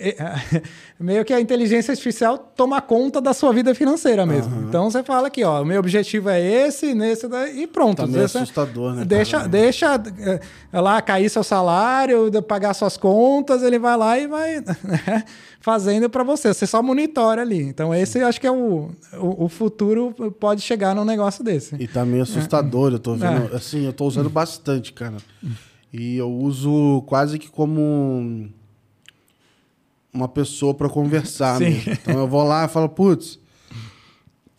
meio que a inteligência artificial toma conta da sua vida financeira mesmo. Uhum. Então você fala aqui, ó, o meu objetivo é esse, nesse e pronto. Tá meio assustador, né? Deixa, cara? deixa é, lá cair seu salário, pagar suas contas, ele vai lá e vai né, fazendo para você. Você só monitora ali. Então esse acho que é o, o, o, futuro pode chegar num negócio desse. E tá meio assustador, é. eu tô vendo, é. assim, eu tô usando bastante, cara. E eu uso quase que como uma pessoa para conversar. Né? Então eu vou lá e falo, putz,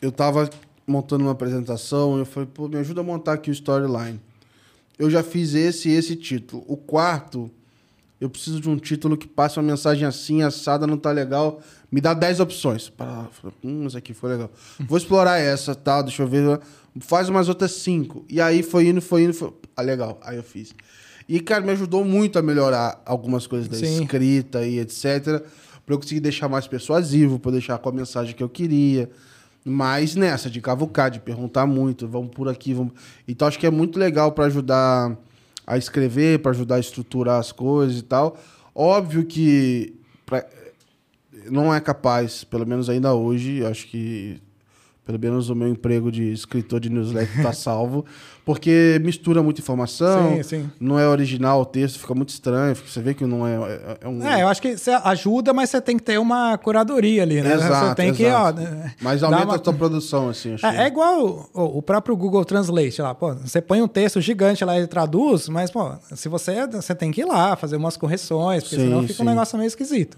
eu tava montando uma apresentação, eu falei, pô, me ajuda a montar aqui o storyline. Eu já fiz esse e esse título. O quarto, eu preciso de um título que passe uma mensagem assim, assada, não tá legal. Me dá 10 opções. Para, hum, essa aqui foi legal. Vou explorar essa, tal, deixa eu ver. Faz umas outras cinco. E aí foi indo, foi indo, foi... Ah, legal. Aí eu fiz. E, cara, me ajudou muito a melhorar algumas coisas da Sim. escrita e etc. Pra eu conseguir deixar mais persuasivo, pra eu deixar com a mensagem que eu queria. Mas nessa, de cavucar, de perguntar muito, vamos por aqui, vamos. Então acho que é muito legal para ajudar a escrever, para ajudar a estruturar as coisas e tal. Óbvio que pra... não é capaz, pelo menos ainda hoje, acho que pelo menos o meu emprego de escritor de newsletter está salvo, porque mistura muita informação, sim, sim. não é original o texto, fica muito estranho, você vê que não é, é, é um... É, eu acho que você ajuda, mas você tem que ter uma curadoria ali, né? Exato, você tem exato. que, ó... Né, mas aumenta uma... a sua produção, assim, é, é, igual o, o, próprio Google Translate lá, pô, você põe um texto gigante lá e traduz, mas, pô, se você, você tem que ir lá fazer umas correções, porque sim, senão fica um negócio meio esquisito.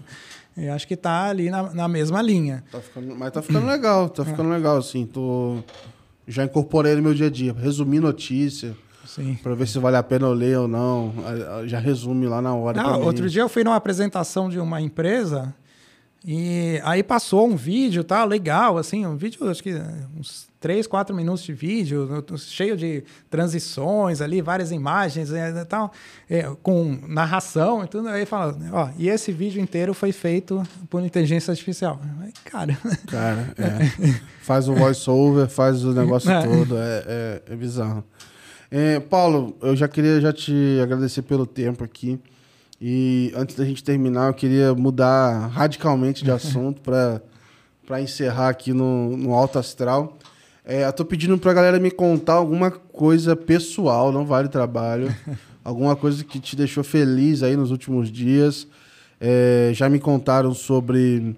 Eu acho que tá ali na, na mesma linha. Tá ficando, mas tá ficando legal, tá ficando é. legal, assim. Tô, já incorporei no meu dia a dia. Resumir notícia. Sim. Pra ver se vale a pena eu ler ou não. Já resume lá na hora. Não, outro dia eu fui numa apresentação de uma empresa E aí passou um vídeo, tá? Legal, assim, um vídeo, acho que uns 3, 4 minutos de vídeo, cheio de transições ali, várias imagens e é, tal, é, com narração e tudo. Aí fala, ó, e esse vídeo inteiro foi feito por inteligência artificial. Cara. Cara, é. faz o voice-over, faz o negócio é. todo, é, é, é bizarro. É, Paulo, eu já queria já te agradecer pelo tempo aqui. E antes da gente terminar, eu queria mudar radicalmente de assunto para encerrar aqui no, no Alto Astral. É, eu tô pedindo pra galera me contar alguma coisa pessoal, não vale trabalho. alguma coisa que te deixou feliz aí nos últimos dias. É, já me contaram sobre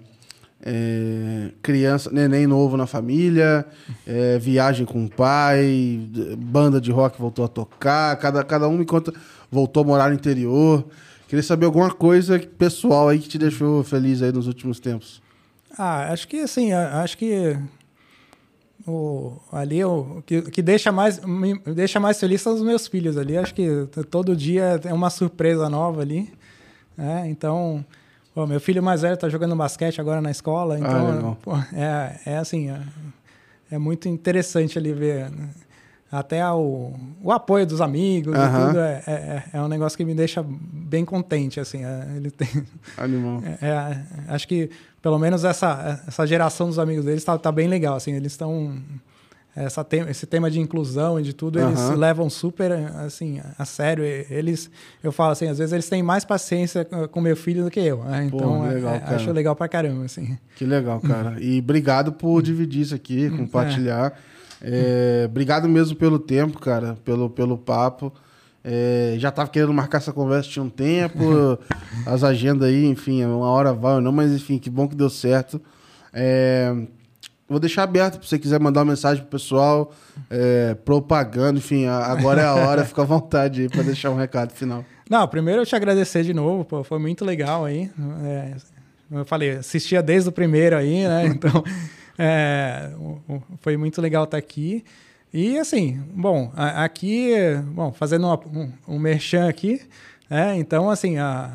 é, criança, neném novo na família, é, viagem com o pai, banda de rock voltou a tocar, cada, cada um me conta, voltou a morar no interior. Queria saber alguma coisa pessoal aí que te deixou feliz aí nos últimos tempos. Ah, acho que assim, acho que o, ali o que, que deixa mais me deixa mais feliz são os meus filhos ali. Acho que todo dia é uma surpresa nova ali. Né? Então, pô, meu filho mais velho está jogando basquete agora na escola. Então, ah, pô, é, é assim, é, é muito interessante ali ver. Né? Até o, o apoio dos amigos uhum. e tudo é, é, é, um negócio que me deixa bem contente assim é, ele tem Animal. É, é, acho que pelo menos essa essa geração dos amigos deles está tá bem legal assim eles estão essa tem, esse tema de inclusão e de tudo eles levam super assim a sério eles eu falo assim às vezes eles têm mais paciência com meu filho do que eu né? então Pô, legal, é, acho legal pra caramba assim que legal cara e obrigado por dividir isso aqui compartilhar é, obrigado mesmo pelo tempo, cara, pelo, pelo papo. É, já tava querendo marcar essa conversa tinha um tempo, as agendas aí, enfim, uma hora vai ou não, mas enfim, que bom que deu certo. É, vou deixar aberto para você quiser mandar uma mensagem pro pessoal, é, propaganda, enfim, agora é a hora, fica à vontade aí para deixar um recado final. Não, primeiro eu te agradecer de novo, pô, foi muito legal aí. É, eu falei, assistia desde o primeiro aí, né? Então. É, foi muito legal estar aqui. E assim, bom, aqui, bom, fazendo uma, um, um merchan aqui, né? Então, assim, a,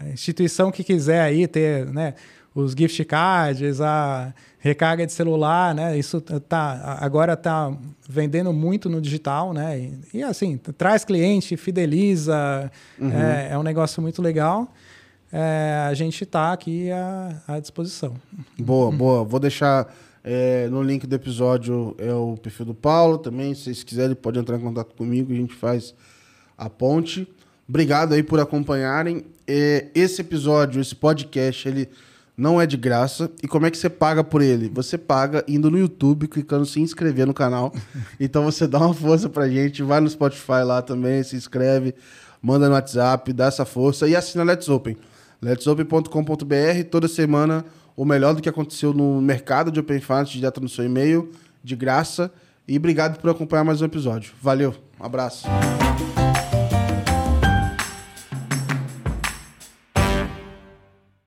a, instituição que quiser aí ter, né, os gift cards, a recarga de celular, né? Isso tá agora tá vendendo muito no digital, né? E, e assim, traz cliente, fideliza, uhum. é, é um negócio muito legal é, a gente está aqui à, à, disposição. Boa, boa. Vou deixar é, no link do episódio é o perfil do Paulo também. Se vocês quiserem, pode entrar em contato comigo, a gente faz a ponte. Obrigado aí por acompanharem. É, esse episódio, esse podcast, ele não é de graça. E como é que você paga por ele? Você paga indo no YouTube, clicando se inscrever no canal. Então você dá uma força pra gente, vai no Spotify lá também, se inscreve, manda no WhatsApp, dá essa força e assina Let's Open letsopen.com.br, toda semana o melhor do que aconteceu no mercado de Open Finance direto no seu e-mail, de graça. E obrigado por acompanhar mais um episódio. Valeu, um abraço.